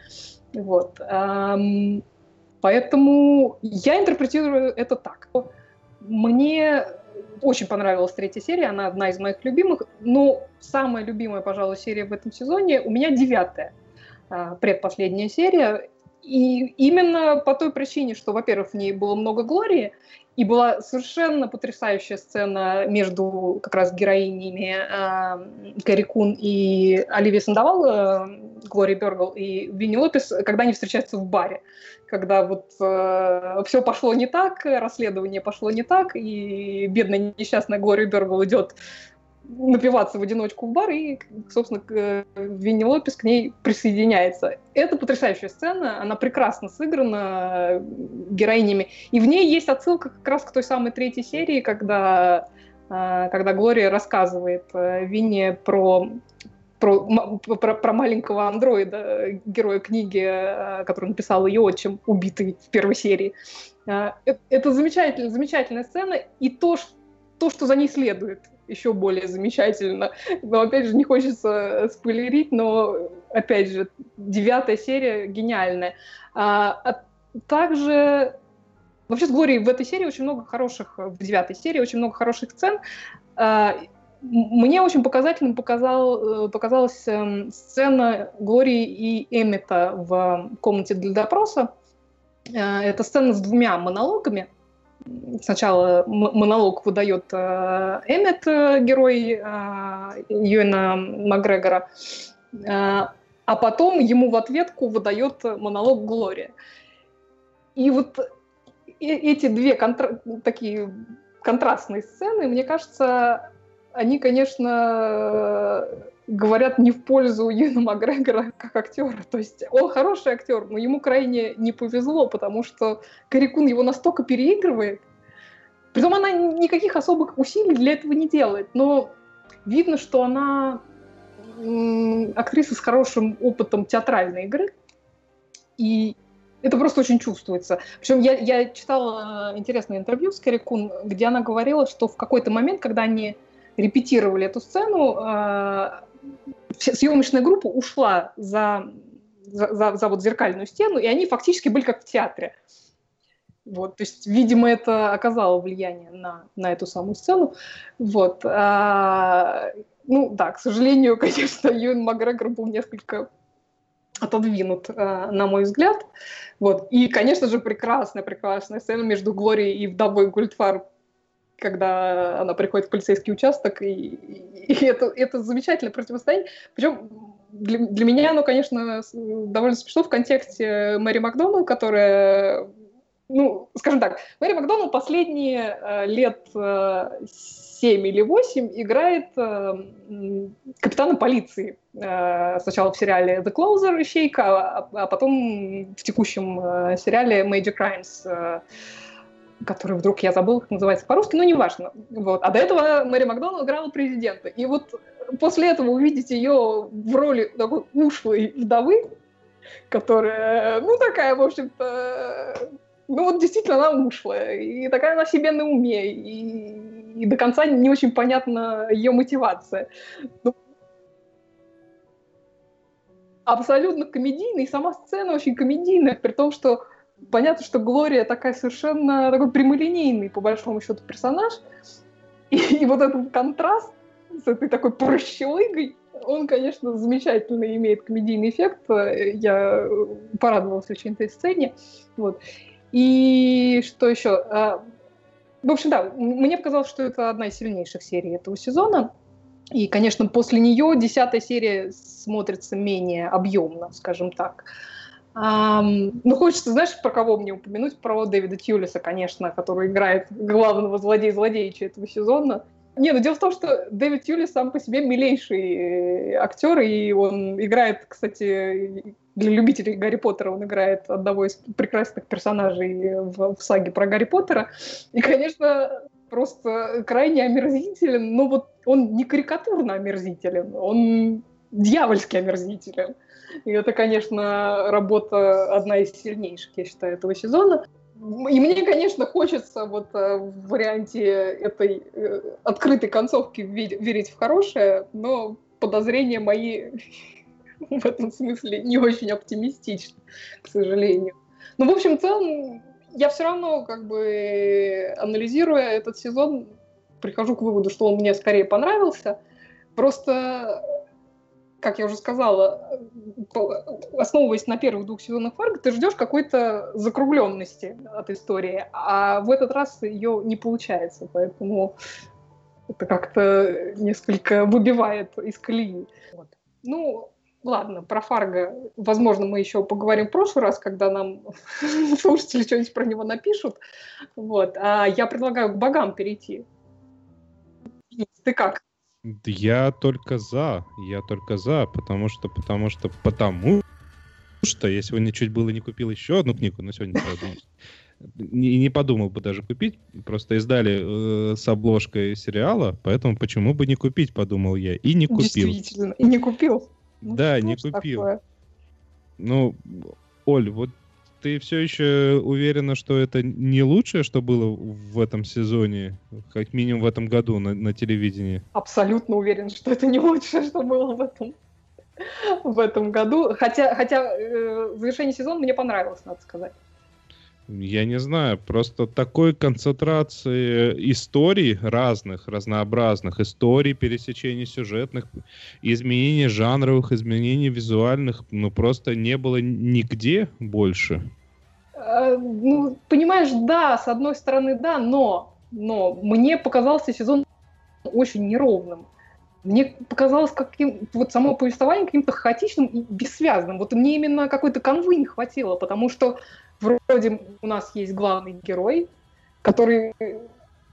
Вот. Ам, Поэтому я интерпретирую это так. Мне очень понравилась третья серия, она одна из моих любимых, но самая любимая, пожалуй, серия в этом сезоне у меня девятая, предпоследняя серия. И именно по той причине, что, во-первых, в ней было много Глории, и была совершенно потрясающая сцена между как раз героинями э, Кэрри Кун и Оливия Сандовал, э, Глория Бергл и Винни Лопес, когда они встречаются в баре. Когда вот э, все пошло не так, расследование пошло не так, и бедная несчастная Глория Бергл идет напиваться в одиночку в бар, и, собственно, Винни Лопес к ней присоединяется. Это потрясающая сцена, она прекрасно сыграна героинями, и в ней есть отсылка как раз к той самой третьей серии, когда, а, когда Глория рассказывает э, Винни про про, про, про маленького андроида, героя книги, э, который написал ее отчим, убитый в первой серии. Э, это замечательная, замечательная сцена, и то, то, что за ней следует еще более замечательно. Но, опять же, не хочется спойлерить, но, опять же, девятая серия гениальная. А, а также Вообще с Глорией в этой серии очень много хороших, в девятой серии очень много хороших сцен. А, мне очень показательным показал, э, показалась эм, сцена Глории и Эммета в комнате для допроса. Э, это сцена с двумя монологами, сначала монолог выдает э, Эммет, э, герой э, Юэна Макгрегора, а потом ему в ответку выдает монолог Глория. И вот эти две контра- такие контрастные сцены, мне кажется, они, конечно, говорят не в пользу Юна Макгрегора как актера. То есть он хороший актер, но ему крайне не повезло, потому что Карикун его настолько переигрывает. Притом она никаких особых усилий для этого не делает. Но видно, что она актриса с хорошим опытом театральной игры. И это просто очень чувствуется. Причем я, я читала интересное интервью с Карикун, где она говорила, что в какой-то момент, когда они репетировали эту сцену, а, съемочная группа ушла за, за, за, за вот зеркальную стену, и они фактически были как в театре. Вот, то есть, видимо, это оказало влияние на, на эту самую сцену. Вот. А, ну, да, к сожалению, конечно, Юэн Макгрегор был несколько отодвинут, а, на мой взгляд. Вот. И, конечно же, прекрасная, прекрасная сцена между Глорией и вдовой Гультфар когда она приходит в полицейский участок, и, и, это, это замечательное противостояние. Причем для, для меня оно, конечно, довольно смешно в контексте Мэри Макдоналл, которая, ну, скажем так, Мэри Макдоналл последние э, лет э, 7 или 8 играет э, капитана полиции. Э, сначала в сериале The Closer «Ищейка», а, а потом в текущем э, сериале Major Crimes э, который вдруг я забыл, как называется по-русски, но неважно. Вот. А до этого Мэри Макдоналл играла президента. И вот после этого увидеть ее в роли такой ушлой вдовы, которая, ну, такая, в общем-то, ну, вот действительно она ушлая, и такая она себе на уме, и, и до конца не очень понятна ее мотивация. Ну, абсолютно комедийная, и сама сцена очень комедийная, при том, что понятно, что Глория такая совершенно такой прямолинейный, по большому счету, персонаж. И, и вот этот контраст с этой такой прощелыгой, он, конечно, замечательно имеет комедийный эффект. Я порадовалась очень этой сцене. Вот. И что еще? А, в общем, да, мне показалось, что это одна из сильнейших серий этого сезона. И, конечно, после нее десятая серия смотрится менее объемно, скажем так. Um, ну, хочется, знаешь, про кого мне упомянуть? Про Дэвида Тьюлиса, конечно, который играет главного злодея-злодеича этого сезона. Не, ну дело в том, что Дэвид Тьюлис сам по себе милейший э, актер, и он играет, кстати, для любителей Гарри Поттера, он играет одного из прекрасных персонажей в, в саге про Гарри Поттера. И, конечно, просто крайне омерзителен, но вот он не карикатурно омерзителен, он дьявольски омерзителен. И это, конечно, работа одна из сильнейших, я считаю, этого сезона. И мне, конечно, хочется вот э, в варианте этой э, открытой концовки верить в хорошее, но подозрения мои в этом смысле не очень оптимистичны, к сожалению. Ну, в общем, в целом, я все равно, как бы, анализируя этот сезон, прихожу к выводу, что он мне скорее понравился. Просто, как я уже сказала, основываясь на первых двух сезонах Фарго, ты ждешь какой-то закругленности от истории, а в этот раз ее не получается, поэтому это как-то несколько выбивает из колеи. Вот. Ну, ладно, про Фарго, возможно, мы еще поговорим в прошлый раз, когда нам слушатели что-нибудь про него напишут. Вот. А я предлагаю к богам перейти. Ты как? Я только за, я только за, потому что, потому что, потому что я сегодня чуть было не купил еще одну книгу, но сегодня не, не подумал бы даже купить, просто издали э, с обложкой сериала, поэтому почему бы не купить, подумал я, и не купил. Действительно, и не купил. Ну, да, не купил. Такое? Ну, Оль, вот ты все еще уверена, что это не лучшее, что было в этом сезоне, как минимум в этом году на, на телевидении? Абсолютно уверен, что это не лучшее, что было в этом в этом году. Хотя, хотя э, завершение сезона мне понравилось, надо сказать. Я не знаю, просто такой концентрации историй разных, разнообразных, историй, пересечений сюжетных, изменений жанровых, изменений визуальных, ну просто не было нигде больше. А, ну, понимаешь, да, с одной стороны, да, но, но мне показался сезон очень неровным. Мне показалось каким вот само повествование каким-то хаотичным и бессвязным. Вот мне именно какой-то конвы не хватило, потому что вроде у нас есть главный герой, который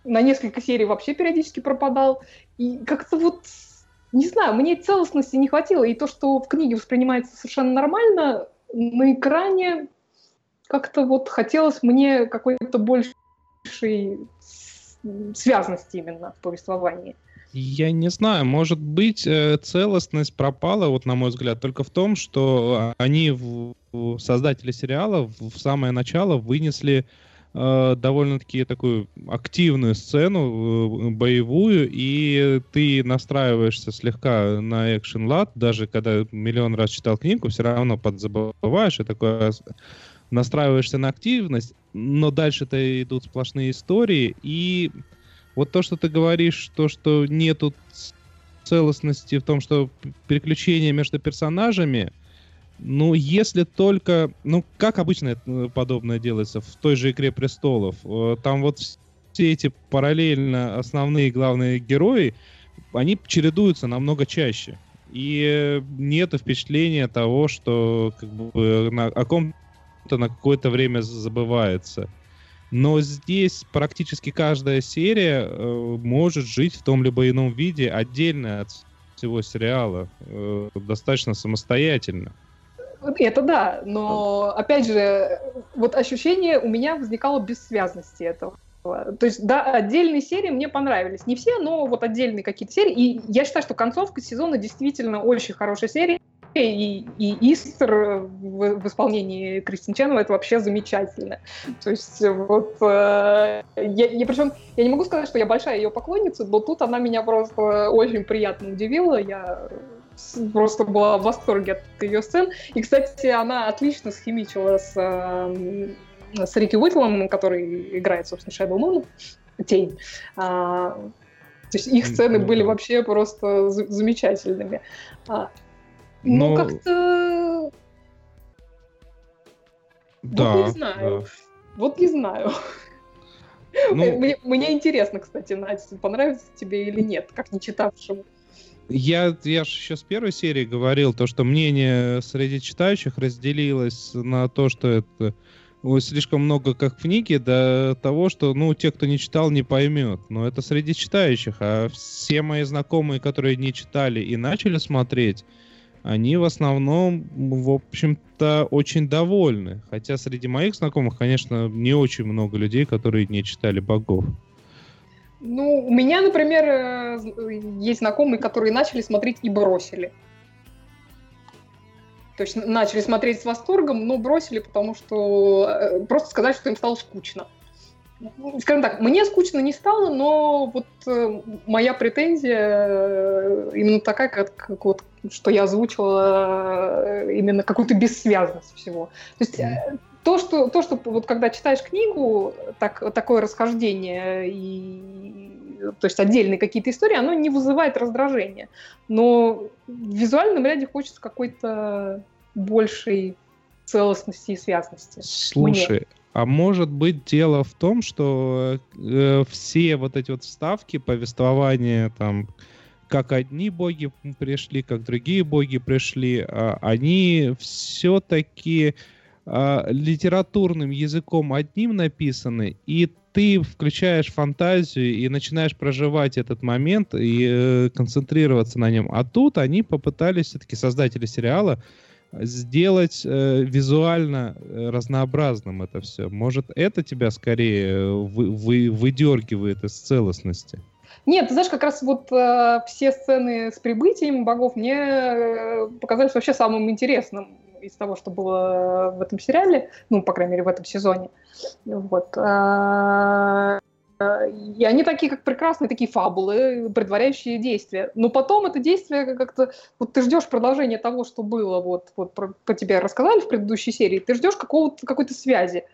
на несколько серий вообще периодически пропадал. И как-то вот, не знаю, мне целостности не хватило. И то, что в книге воспринимается совершенно нормально, на экране как-то вот хотелось мне какой-то большей связности именно в повествовании. Я не знаю, может быть, э, целостность пропала, вот на мой взгляд, только в том, что они, создатели сериала, в самое начало вынесли э, довольно-таки такую активную сцену, э, боевую, и ты настраиваешься слегка на экшен лад, даже когда миллион раз читал книгу, все равно подзабываешь, и такое настраиваешься на активность, но дальше-то идут сплошные истории, и вот то, что ты говоришь, то, что нету целостности в том, что переключение между персонажами, ну, если только... Ну, как обычно это э, подобное делается в той же «Игре престолов», э, там вот все эти параллельно основные главные герои, они чередуются намного чаще. И нет впечатления того, что как бы на, о ком-то на какое-то время забывается. Но здесь практически каждая серия э, может жить в том либо ином виде отдельно от всего сериала, э, достаточно самостоятельно. Это да, но опять же, вот ощущение у меня возникало бессвязности этого. То есть, да, отдельные серии мне понравились. Не все, но вот отдельные какие-то серии. И я считаю, что концовка сезона действительно очень хорошая серия и, и Истер в, в исполнении Кристин Ченова это вообще замечательно. То есть вот э, я, я причем я не могу сказать, что я большая ее поклонница, но тут она меня просто очень приятно удивила. Я просто была в восторге от ее сцен. И, кстати, она отлично схимичила с, э, с Рики Уитлом, который играет, собственно, Shadow Moon, Тень. А, то есть их сцены были вообще просто замечательными. А, ну, как-то... Да, вот не знаю. Да. Вот не знаю. Ну, мне, мне интересно, кстати, Настя, понравится тебе или нет, как не читавшему. Я, я же еще с первой серии говорил, то, что мнение среди читающих разделилось на то, что это слишком много как в книге, до того, что, ну, те, кто не читал, не поймет. Но это среди читающих. А все мои знакомые, которые не читали и начали смотреть, они в основном, в общем-то, очень довольны. Хотя среди моих знакомых, конечно, не очень много людей, которые не читали богов. Ну, у меня, например, э, есть знакомые, которые начали смотреть и бросили. То есть начали смотреть с восторгом, но бросили, потому что э, просто сказать, что им стало скучно. Скажем так, мне скучно не стало, но вот э, моя претензия э, именно такая, как, как вот, что я озвучила, э, именно какую-то бессвязность всего. То есть mm. то, что, то, что вот когда читаешь книгу, так, такое расхождение и то есть отдельные какие-то истории, оно не вызывает раздражения. Но в визуальном ряде хочется какой-то большей целостности и связности. Слушай, Мне. А может быть дело в том, что э, все вот эти вот вставки, повествования там, как одни боги пришли, как другие боги пришли, э, они все-таки э, литературным языком одним написаны, и ты включаешь фантазию и начинаешь проживать этот момент и э, концентрироваться на нем. А тут они попытались, все-таки создатели сериала, сделать э, визуально э, разнообразным это все. Может, это тебя скорее э, вы, вы, выдергивает из целостности? Нет, ты знаешь, как раз вот э, все сцены с прибытием богов мне э, показались вообще самым интересным из того, что было в этом сериале, ну, по крайней мере, в этом сезоне. Вот. И они такие, как прекрасные такие фабулы, предваряющие действия. Но потом это действие как-то... Вот ты ждешь продолжения того, что было, вот, вот про, по тебе рассказали в предыдущей серии, ты ждешь какого-то, какой-то связи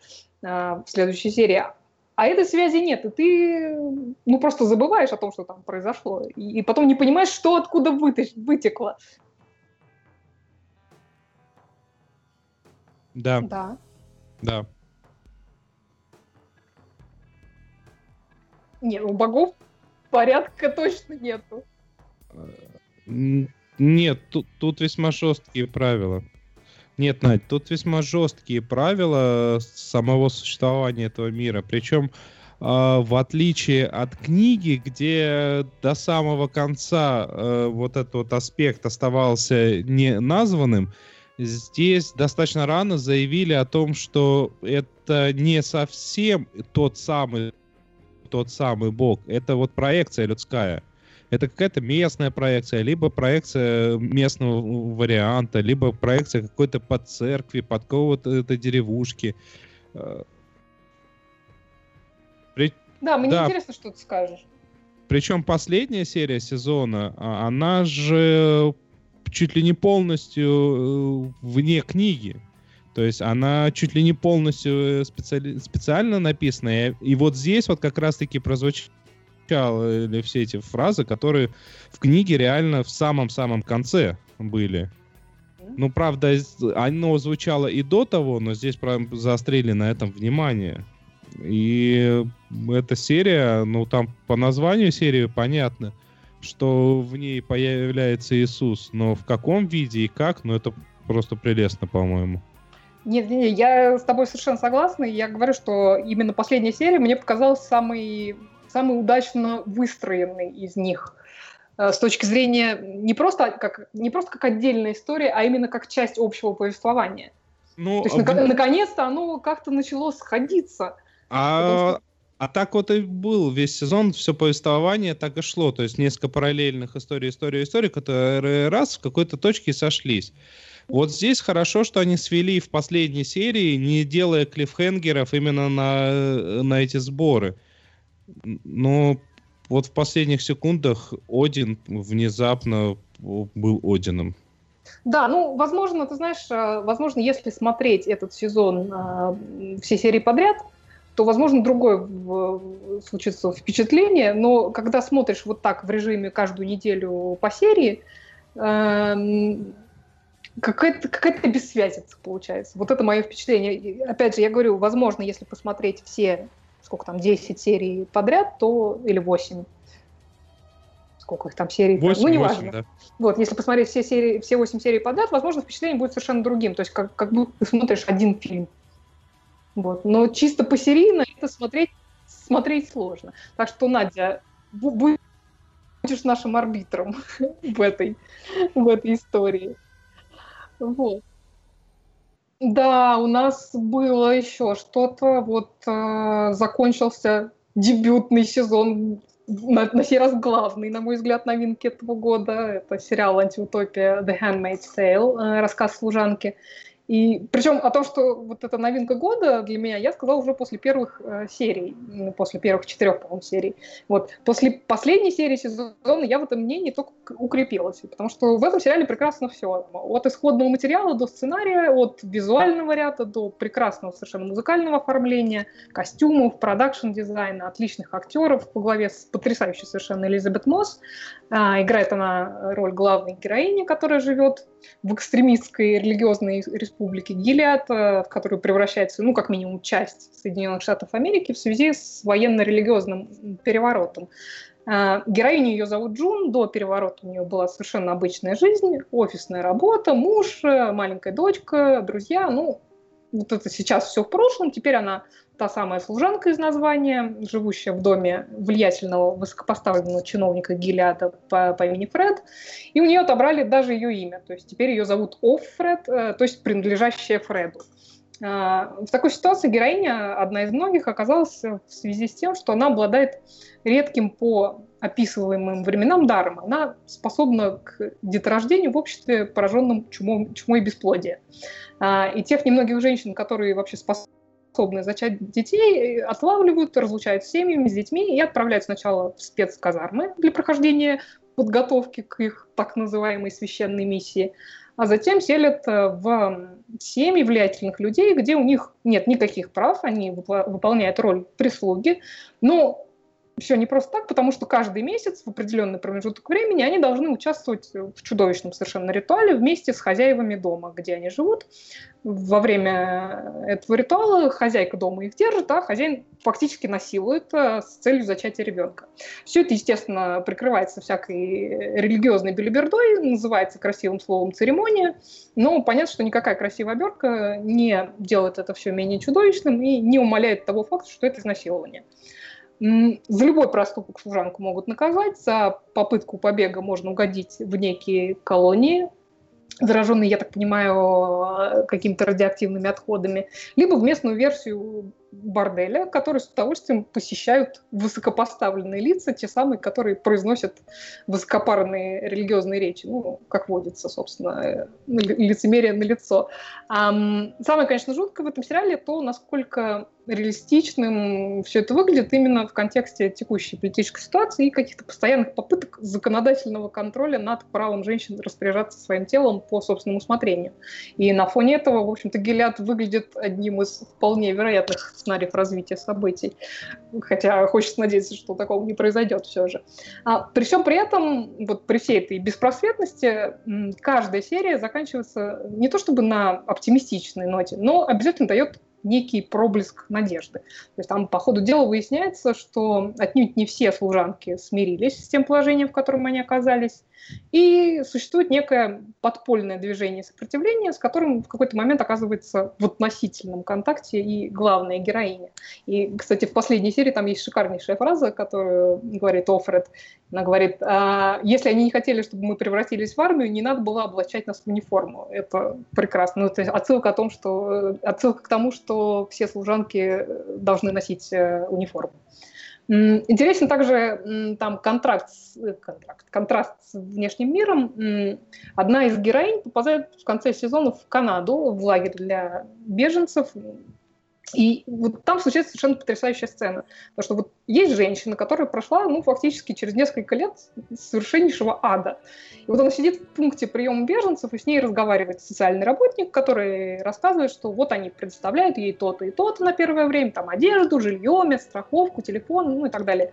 э, в следующей серии. А этой связи нет, и ты ну, просто забываешь о том, что там произошло. И, и потом не понимаешь, что откуда вытащ, вытекло. Да. Да. Да. Не, у богов порядка точно нету. Нет, тут, тут весьма жесткие правила. Нет, Надь, тут весьма жесткие правила самого существования этого мира. Причем, э, в отличие от книги, где до самого конца э, вот этот вот аспект оставался не названным, здесь достаточно рано заявили о том, что это не совсем тот самый тот самый бог. Это вот проекция людская. Это какая-то местная проекция, либо проекция местного варианта, либо проекция какой-то под церкви, под какого-то деревушки. При... Да, мне да. интересно, что ты скажешь. Причем последняя серия сезона, а, она же чуть ли не полностью э, вне книги. То есть она чуть ли не полностью э, специали... специально написана. И вот здесь вот как раз-таки прозвучали все эти фразы, которые в книге реально в самом-самом конце были. Ну, правда, оно звучало и до того, но здесь прям заострили на этом внимание. И эта серия, ну, там по названию серии понятно, что в ней появляется Иисус, но в каком виде и как, ну, это просто прелестно, по-моему. Нет, нет, я с тобой совершенно согласна. Я говорю, что именно последняя серия мне показалась самой, самой удачно выстроенной из них э, с точки зрения не просто как, не просто как отдельная история, а именно как часть общего повествования. Ну, То есть, а... на, наконец-то оно как-то начало сходиться. А... А так вот и был весь сезон, все повествование так и шло. То есть несколько параллельных историй, истории, истории, которые раз в какой-то точке сошлись. Вот здесь хорошо, что они свели в последней серии, не делая клиффхенгеров именно на, на эти сборы. Но вот в последних секундах Один внезапно был Одином. Да, ну, возможно, ты знаешь, э, возможно, если смотреть этот сезон э, все серии подряд, то, возможно, другое случится впечатление, но когда смотришь вот так в режиме каждую неделю по серии, эм, какая-то какая бессвязица получается. Вот это мое впечатление. И, опять же, я говорю, возможно, если посмотреть все, сколько там, 10 серий подряд, то, или 8, сколько их там серий, 8, ну, неважно. 8, да. Вот, если посмотреть все, серии, все 8 серий подряд, возможно, впечатление будет совершенно другим. То есть как, как будто ты смотришь один фильм. Вот. Но чисто посерийно это смотреть, смотреть сложно. Так что, Надя, будешь нашим арбитром в этой, в этой истории. Вот. Да, у нас было еще что-то. Вот э, закончился дебютный сезон, на, на сей раз главный, на мой взгляд, новинки этого года. Это сериал «Антиутопия The Handmaid's Tale», э, рассказ служанки. И причем о том, что вот эта новинка года для меня, я сказала уже после первых э, серий, после первых четырех, по-моему, серий. Вот. После последней серии сезона я в этом мнении только укрепилась, потому что в этом сериале прекрасно все. От исходного материала до сценария, от визуального ряда до прекрасного совершенно музыкального оформления, костюмов, production -дизайна, отличных актеров во главе с потрясающей совершенно Элизабет Мосс. А, играет она роль главной героини, которая живет в экстремистской религиозной республике Гилиад, э, в которую превращается, ну, как минимум, часть Соединенных Штатов Америки в связи с военно-религиозным переворотом. Э, героиню ее зовут Джун. До переворота у нее была совершенно обычная жизнь, офисная работа, муж, э, маленькая дочка, друзья. Ну, вот это сейчас все в прошлом. Теперь она та самая служанка из названия, живущая в доме влиятельного высокопоставленного чиновника Гилиада по, по имени Фред, и у нее отобрали даже ее имя, то есть теперь ее зовут Оф э, то есть принадлежащая Фреду. А, в такой ситуации героиня, одна из многих, оказалась в связи с тем, что она обладает редким по описываемым временам даром. Она способна к деторождению в обществе, пораженном чумом, чумой бесплодия. А, и тех немногих женщин, которые вообще способны зачать детей, отлавливают, разлучают с семьями, с детьми и отправляют сначала в спецказармы для прохождения подготовки к их так называемой священной миссии, а затем селят э, в семьи влиятельных людей, где у них нет никаких прав, они выполняют роль прислуги, но все не просто так, потому что каждый месяц в определенный промежуток времени они должны участвовать в чудовищном совершенно ритуале вместе с хозяевами дома, где они живут. Во время этого ритуала хозяйка дома их держит, а хозяин фактически насилует э, с целью зачатия ребенка. Все это, естественно, прикрывается всякой религиозной белибердой, называется красивым словом церемония, но понятно, что никакая красивая обертка не делает это все менее чудовищным и не умаляет того факта, что это изнасилование. За любой проступок служанку могут наказать, за попытку побега можно угодить в некие колонии, зараженные, я так понимаю, какими-то радиоактивными отходами, либо в местную версию борделя, которые с удовольствием посещают высокопоставленные лица, те самые, которые произносят высокопарные религиозные речи, ну, как водится, собственно, лицемерие на лицо. Самое, конечно, жуткое в этом сериале то, насколько реалистичным все это выглядит именно в контексте текущей политической ситуации и каких-то постоянных попыток законодательного контроля над правом женщин распоряжаться своим телом по собственному усмотрению. И на фоне этого, в общем-то, Гелиад выглядит одним из вполне вероятных сценариев развития событий. Хотя хочется надеяться, что такого не произойдет все же. А, при всем при этом, вот при всей этой беспросветности, каждая серия заканчивается не то чтобы на оптимистичной ноте, но обязательно дает некий проблеск надежды. То есть там по ходу дела выясняется, что отнюдь не все служанки смирились с тем положением, в котором они оказались, и существует некое подпольное движение сопротивления, с которым в какой-то момент оказывается в относительном контакте и главная героиня. И, кстати, в последней серии там есть шикарнейшая фраза, которую говорит Офред. Она говорит, а, если они не хотели, чтобы мы превратились в армию, не надо было облачать нас в униформу. Это прекрасно. Ну, то есть отсылка, о том, что, отсылка к тому, что все служанки должны носить э, униформу. Интересен также там контракт, э, контракт, контраст с внешним миром. Одна из героинь попадает в конце сезона в Канаду, в лагерь для беженцев, и вот там случается совершенно потрясающая сцена. Потому что вот есть женщина, которая прошла, ну, фактически через несколько лет совершеннейшего ада. И вот она сидит в пункте приема беженцев, и с ней разговаривает социальный работник, который рассказывает, что вот они предоставляют ей то-то и то-то на первое время, там, одежду, жилье, страховку, телефон, ну, и так далее.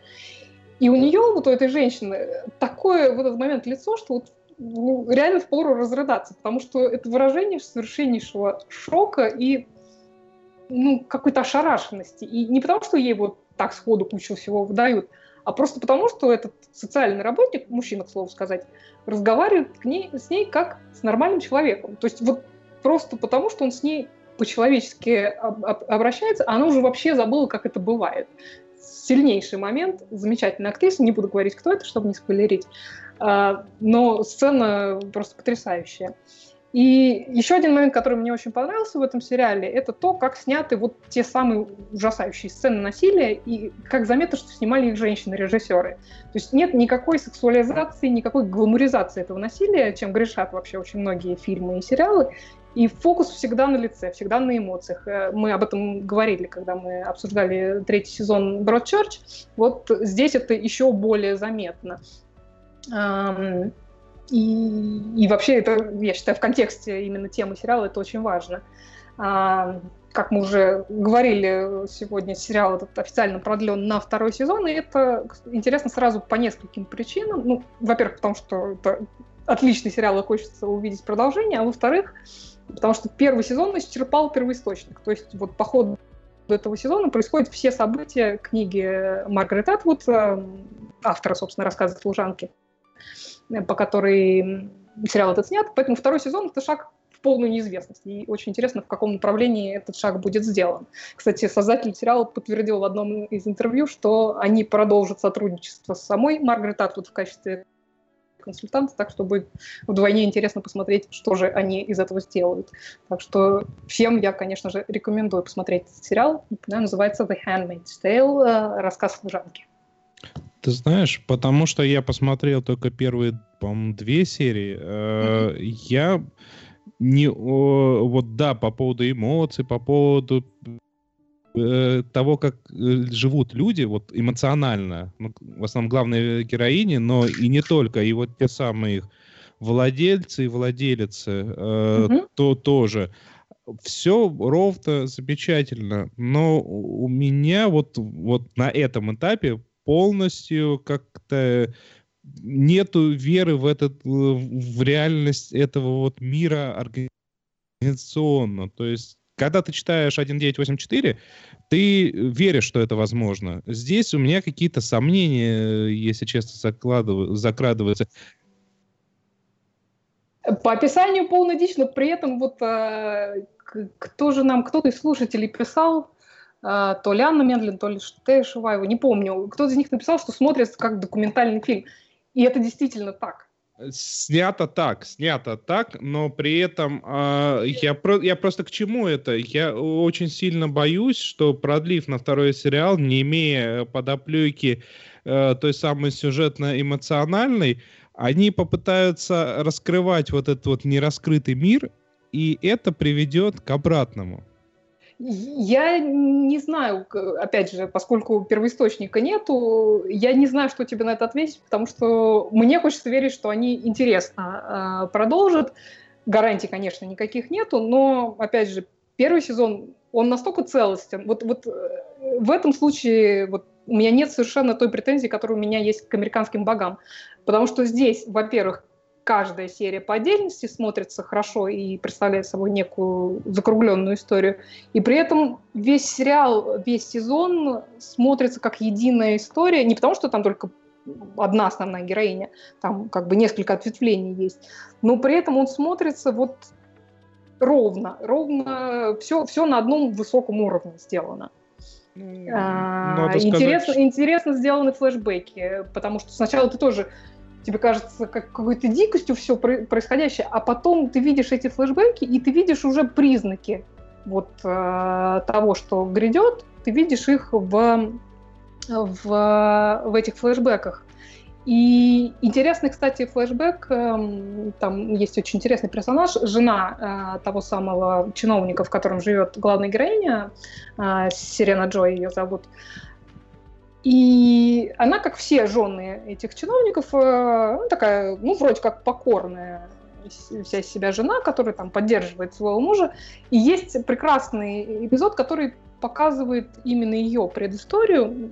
И у нее, вот у этой женщины, такое в этот момент лицо, что вот ну, реально впору разрыдаться, потому что это выражение совершеннейшего шока и ну, какой-то ошарашенности. И не потому, что ей вот так сходу кучу всего выдают, а просто потому, что этот социальный работник, мужчина, к слову сказать, разговаривает к ней, с ней как с нормальным человеком. То есть вот просто потому, что он с ней по-человечески обращается, а она уже вообще забыла, как это бывает. Сильнейший момент, замечательная актриса, не буду говорить, кто это, чтобы не спойлерить, а, но сцена просто потрясающая. И еще один момент, который мне очень понравился в этом сериале, это то, как сняты вот те самые ужасающие сцены насилия, и как заметно, что снимали их женщины-режиссеры. То есть нет никакой сексуализации, никакой гламуризации этого насилия, чем грешат вообще очень многие фильмы и сериалы. И фокус всегда на лице, всегда на эмоциях. Э, мы об этом говорили, когда мы обсуждали третий сезон Broadchurch. Вот здесь это еще более заметно. И, и вообще это, я считаю, в контексте именно темы сериала это очень важно. Как мы уже говорили сегодня, сериал этот официально продлен на второй сезон, и это интересно сразу по нескольким причинам. Ну, во-первых, потому что это отличный сериал, и хочется увидеть продолжение, а во-вторых, потому что первый сезон исчерпал первоисточник. То есть вот по ходу этого сезона происходят все события книги Маргарет Атвуд, э, автора, собственно, рассказа «Служанки», по которой сериал этот снят. Поэтому второй сезон — это шаг в полную неизвестность. И очень интересно, в каком направлении этот шаг будет сделан. Кстати, создатель сериала подтвердил в одном из интервью, что они продолжат сотрудничество с самой Маргарет Атвуд в качестве консультанта, так что будет вдвойне интересно посмотреть, что же они из этого сделают. Так что всем я, конечно же, рекомендую посмотреть этот сериал. Напоминаю, называется The Handmaid's Tale, э, рассказ служанки. Ты знаешь, потому что я посмотрел только первые, по-моему, две серии, э, я не вот да по поводу эмоций, по поводу Э, того, как э, живут люди, вот эмоционально, ну, в основном главные героини, но и не только, и вот те самые их владельцы и владелицы, э, угу. то тоже. Все ровно, замечательно, но у меня вот, вот на этом этапе полностью как-то нету веры в этот в реальность этого вот мира организационно. То есть когда ты читаешь 1984, ты веришь, что это возможно. Здесь у меня какие-то сомнения, если честно, закрадываются. По описанию полная дичь, но при этом вот э, кто же нам, кто-то из слушателей писал, э, то ли Анна Мендлин, то ли Тея Шуваева, не помню, кто-то из них написал, что смотрится как документальный фильм. И это действительно так. Снято так, снято так, но при этом э, я, про, я просто к чему это? Я очень сильно боюсь, что продлив на второй сериал, не имея подоплеки э, той самой сюжетно-эмоциональной, они попытаются раскрывать вот этот вот нераскрытый мир, и это приведет к обратному. Я не знаю, опять же, поскольку первоисточника нету, я не знаю, что тебе на это ответить, потому что мне хочется верить, что они интересно э, продолжат. Гарантий, конечно, никаких нету, но, опять же, первый сезон, он настолько целостен. Вот, вот э, в этом случае вот, у меня нет совершенно той претензии, которая у меня есть к американским богам. Потому что здесь, во-первых, каждая серия по отдельности смотрится хорошо и представляет собой некую закругленную историю. И при этом весь сериал, весь сезон смотрится как единая история, не потому что там только одна основная героиня, там как бы несколько ответвлений есть, но при этом он смотрится вот ровно, ровно, все, все на одном высоком уровне сделано. Ну, а, интересно, интересно сделаны флешбеки, потому что сначала ты тоже тебе кажется как какой-то дикостью все происходящее, а потом ты видишь эти флешбеки, и ты видишь уже признаки вот э, того, что грядет, ты видишь их в, в, в этих флешбеках. И интересный, кстати, флешбэк, э, там есть очень интересный персонаж, жена э, того самого чиновника, в котором живет главная героиня, э, Сирена Джой ее зовут, и она, как все жены этих чиновников, э, ну, такая, ну, вроде как покорная вся из себя жена, которая там поддерживает своего мужа. И есть прекрасный эпизод, который показывает именно ее предысторию.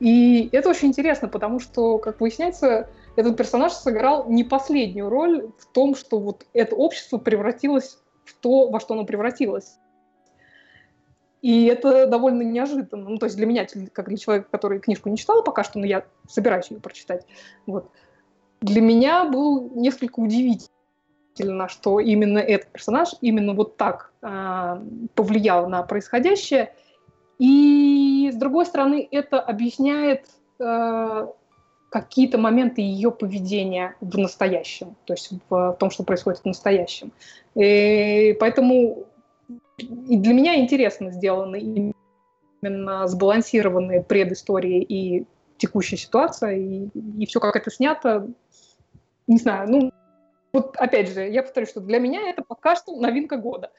И это очень интересно, потому что, как выясняется, этот персонаж сыграл не последнюю роль в том, что вот это общество превратилось в то, во что оно превратилось. И это довольно неожиданно. Ну, то есть для меня, как для человека, который книжку не читал пока что, но я собираюсь ее прочитать, вот, для меня был несколько удивительно, что именно этот персонаж именно вот так э, повлиял на происходящее. И, с другой стороны, это объясняет э, какие-то моменты ее поведения в настоящем, то есть в, в том, что происходит в настоящем. И поэтому и для меня интересно сделаны именно сбалансированные предыстории и текущая ситуация, и, и все, как это снято, не знаю, ну, Вот опять же, я повторю, что для меня это пока что новинка года.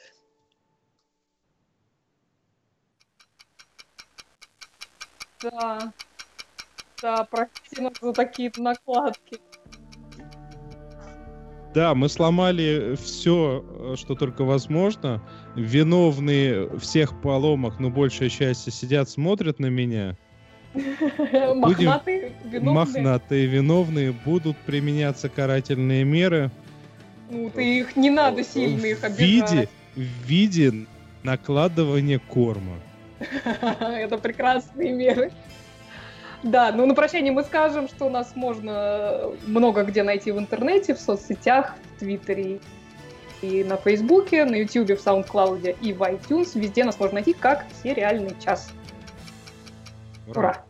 Да, да, простите нас за такие накладки. Да, мы сломали все, что только возможно. Виновные всех поломок, но большая часть сидят, смотрят на меня. Мохнатые виновные. Мохнатые виновные будут применяться карательные меры. Ну, ты их не надо сильно их в обижать. виде, в виде накладывания корма. Это прекрасные меры. Да, ну на прощание мы скажем, что нас можно много где найти в интернете, в соцсетях, в Твиттере и на Фейсбуке, на Ютубе, в Саундклауде и в iTunes. Везде нас можно найти как сериальный час. Ура!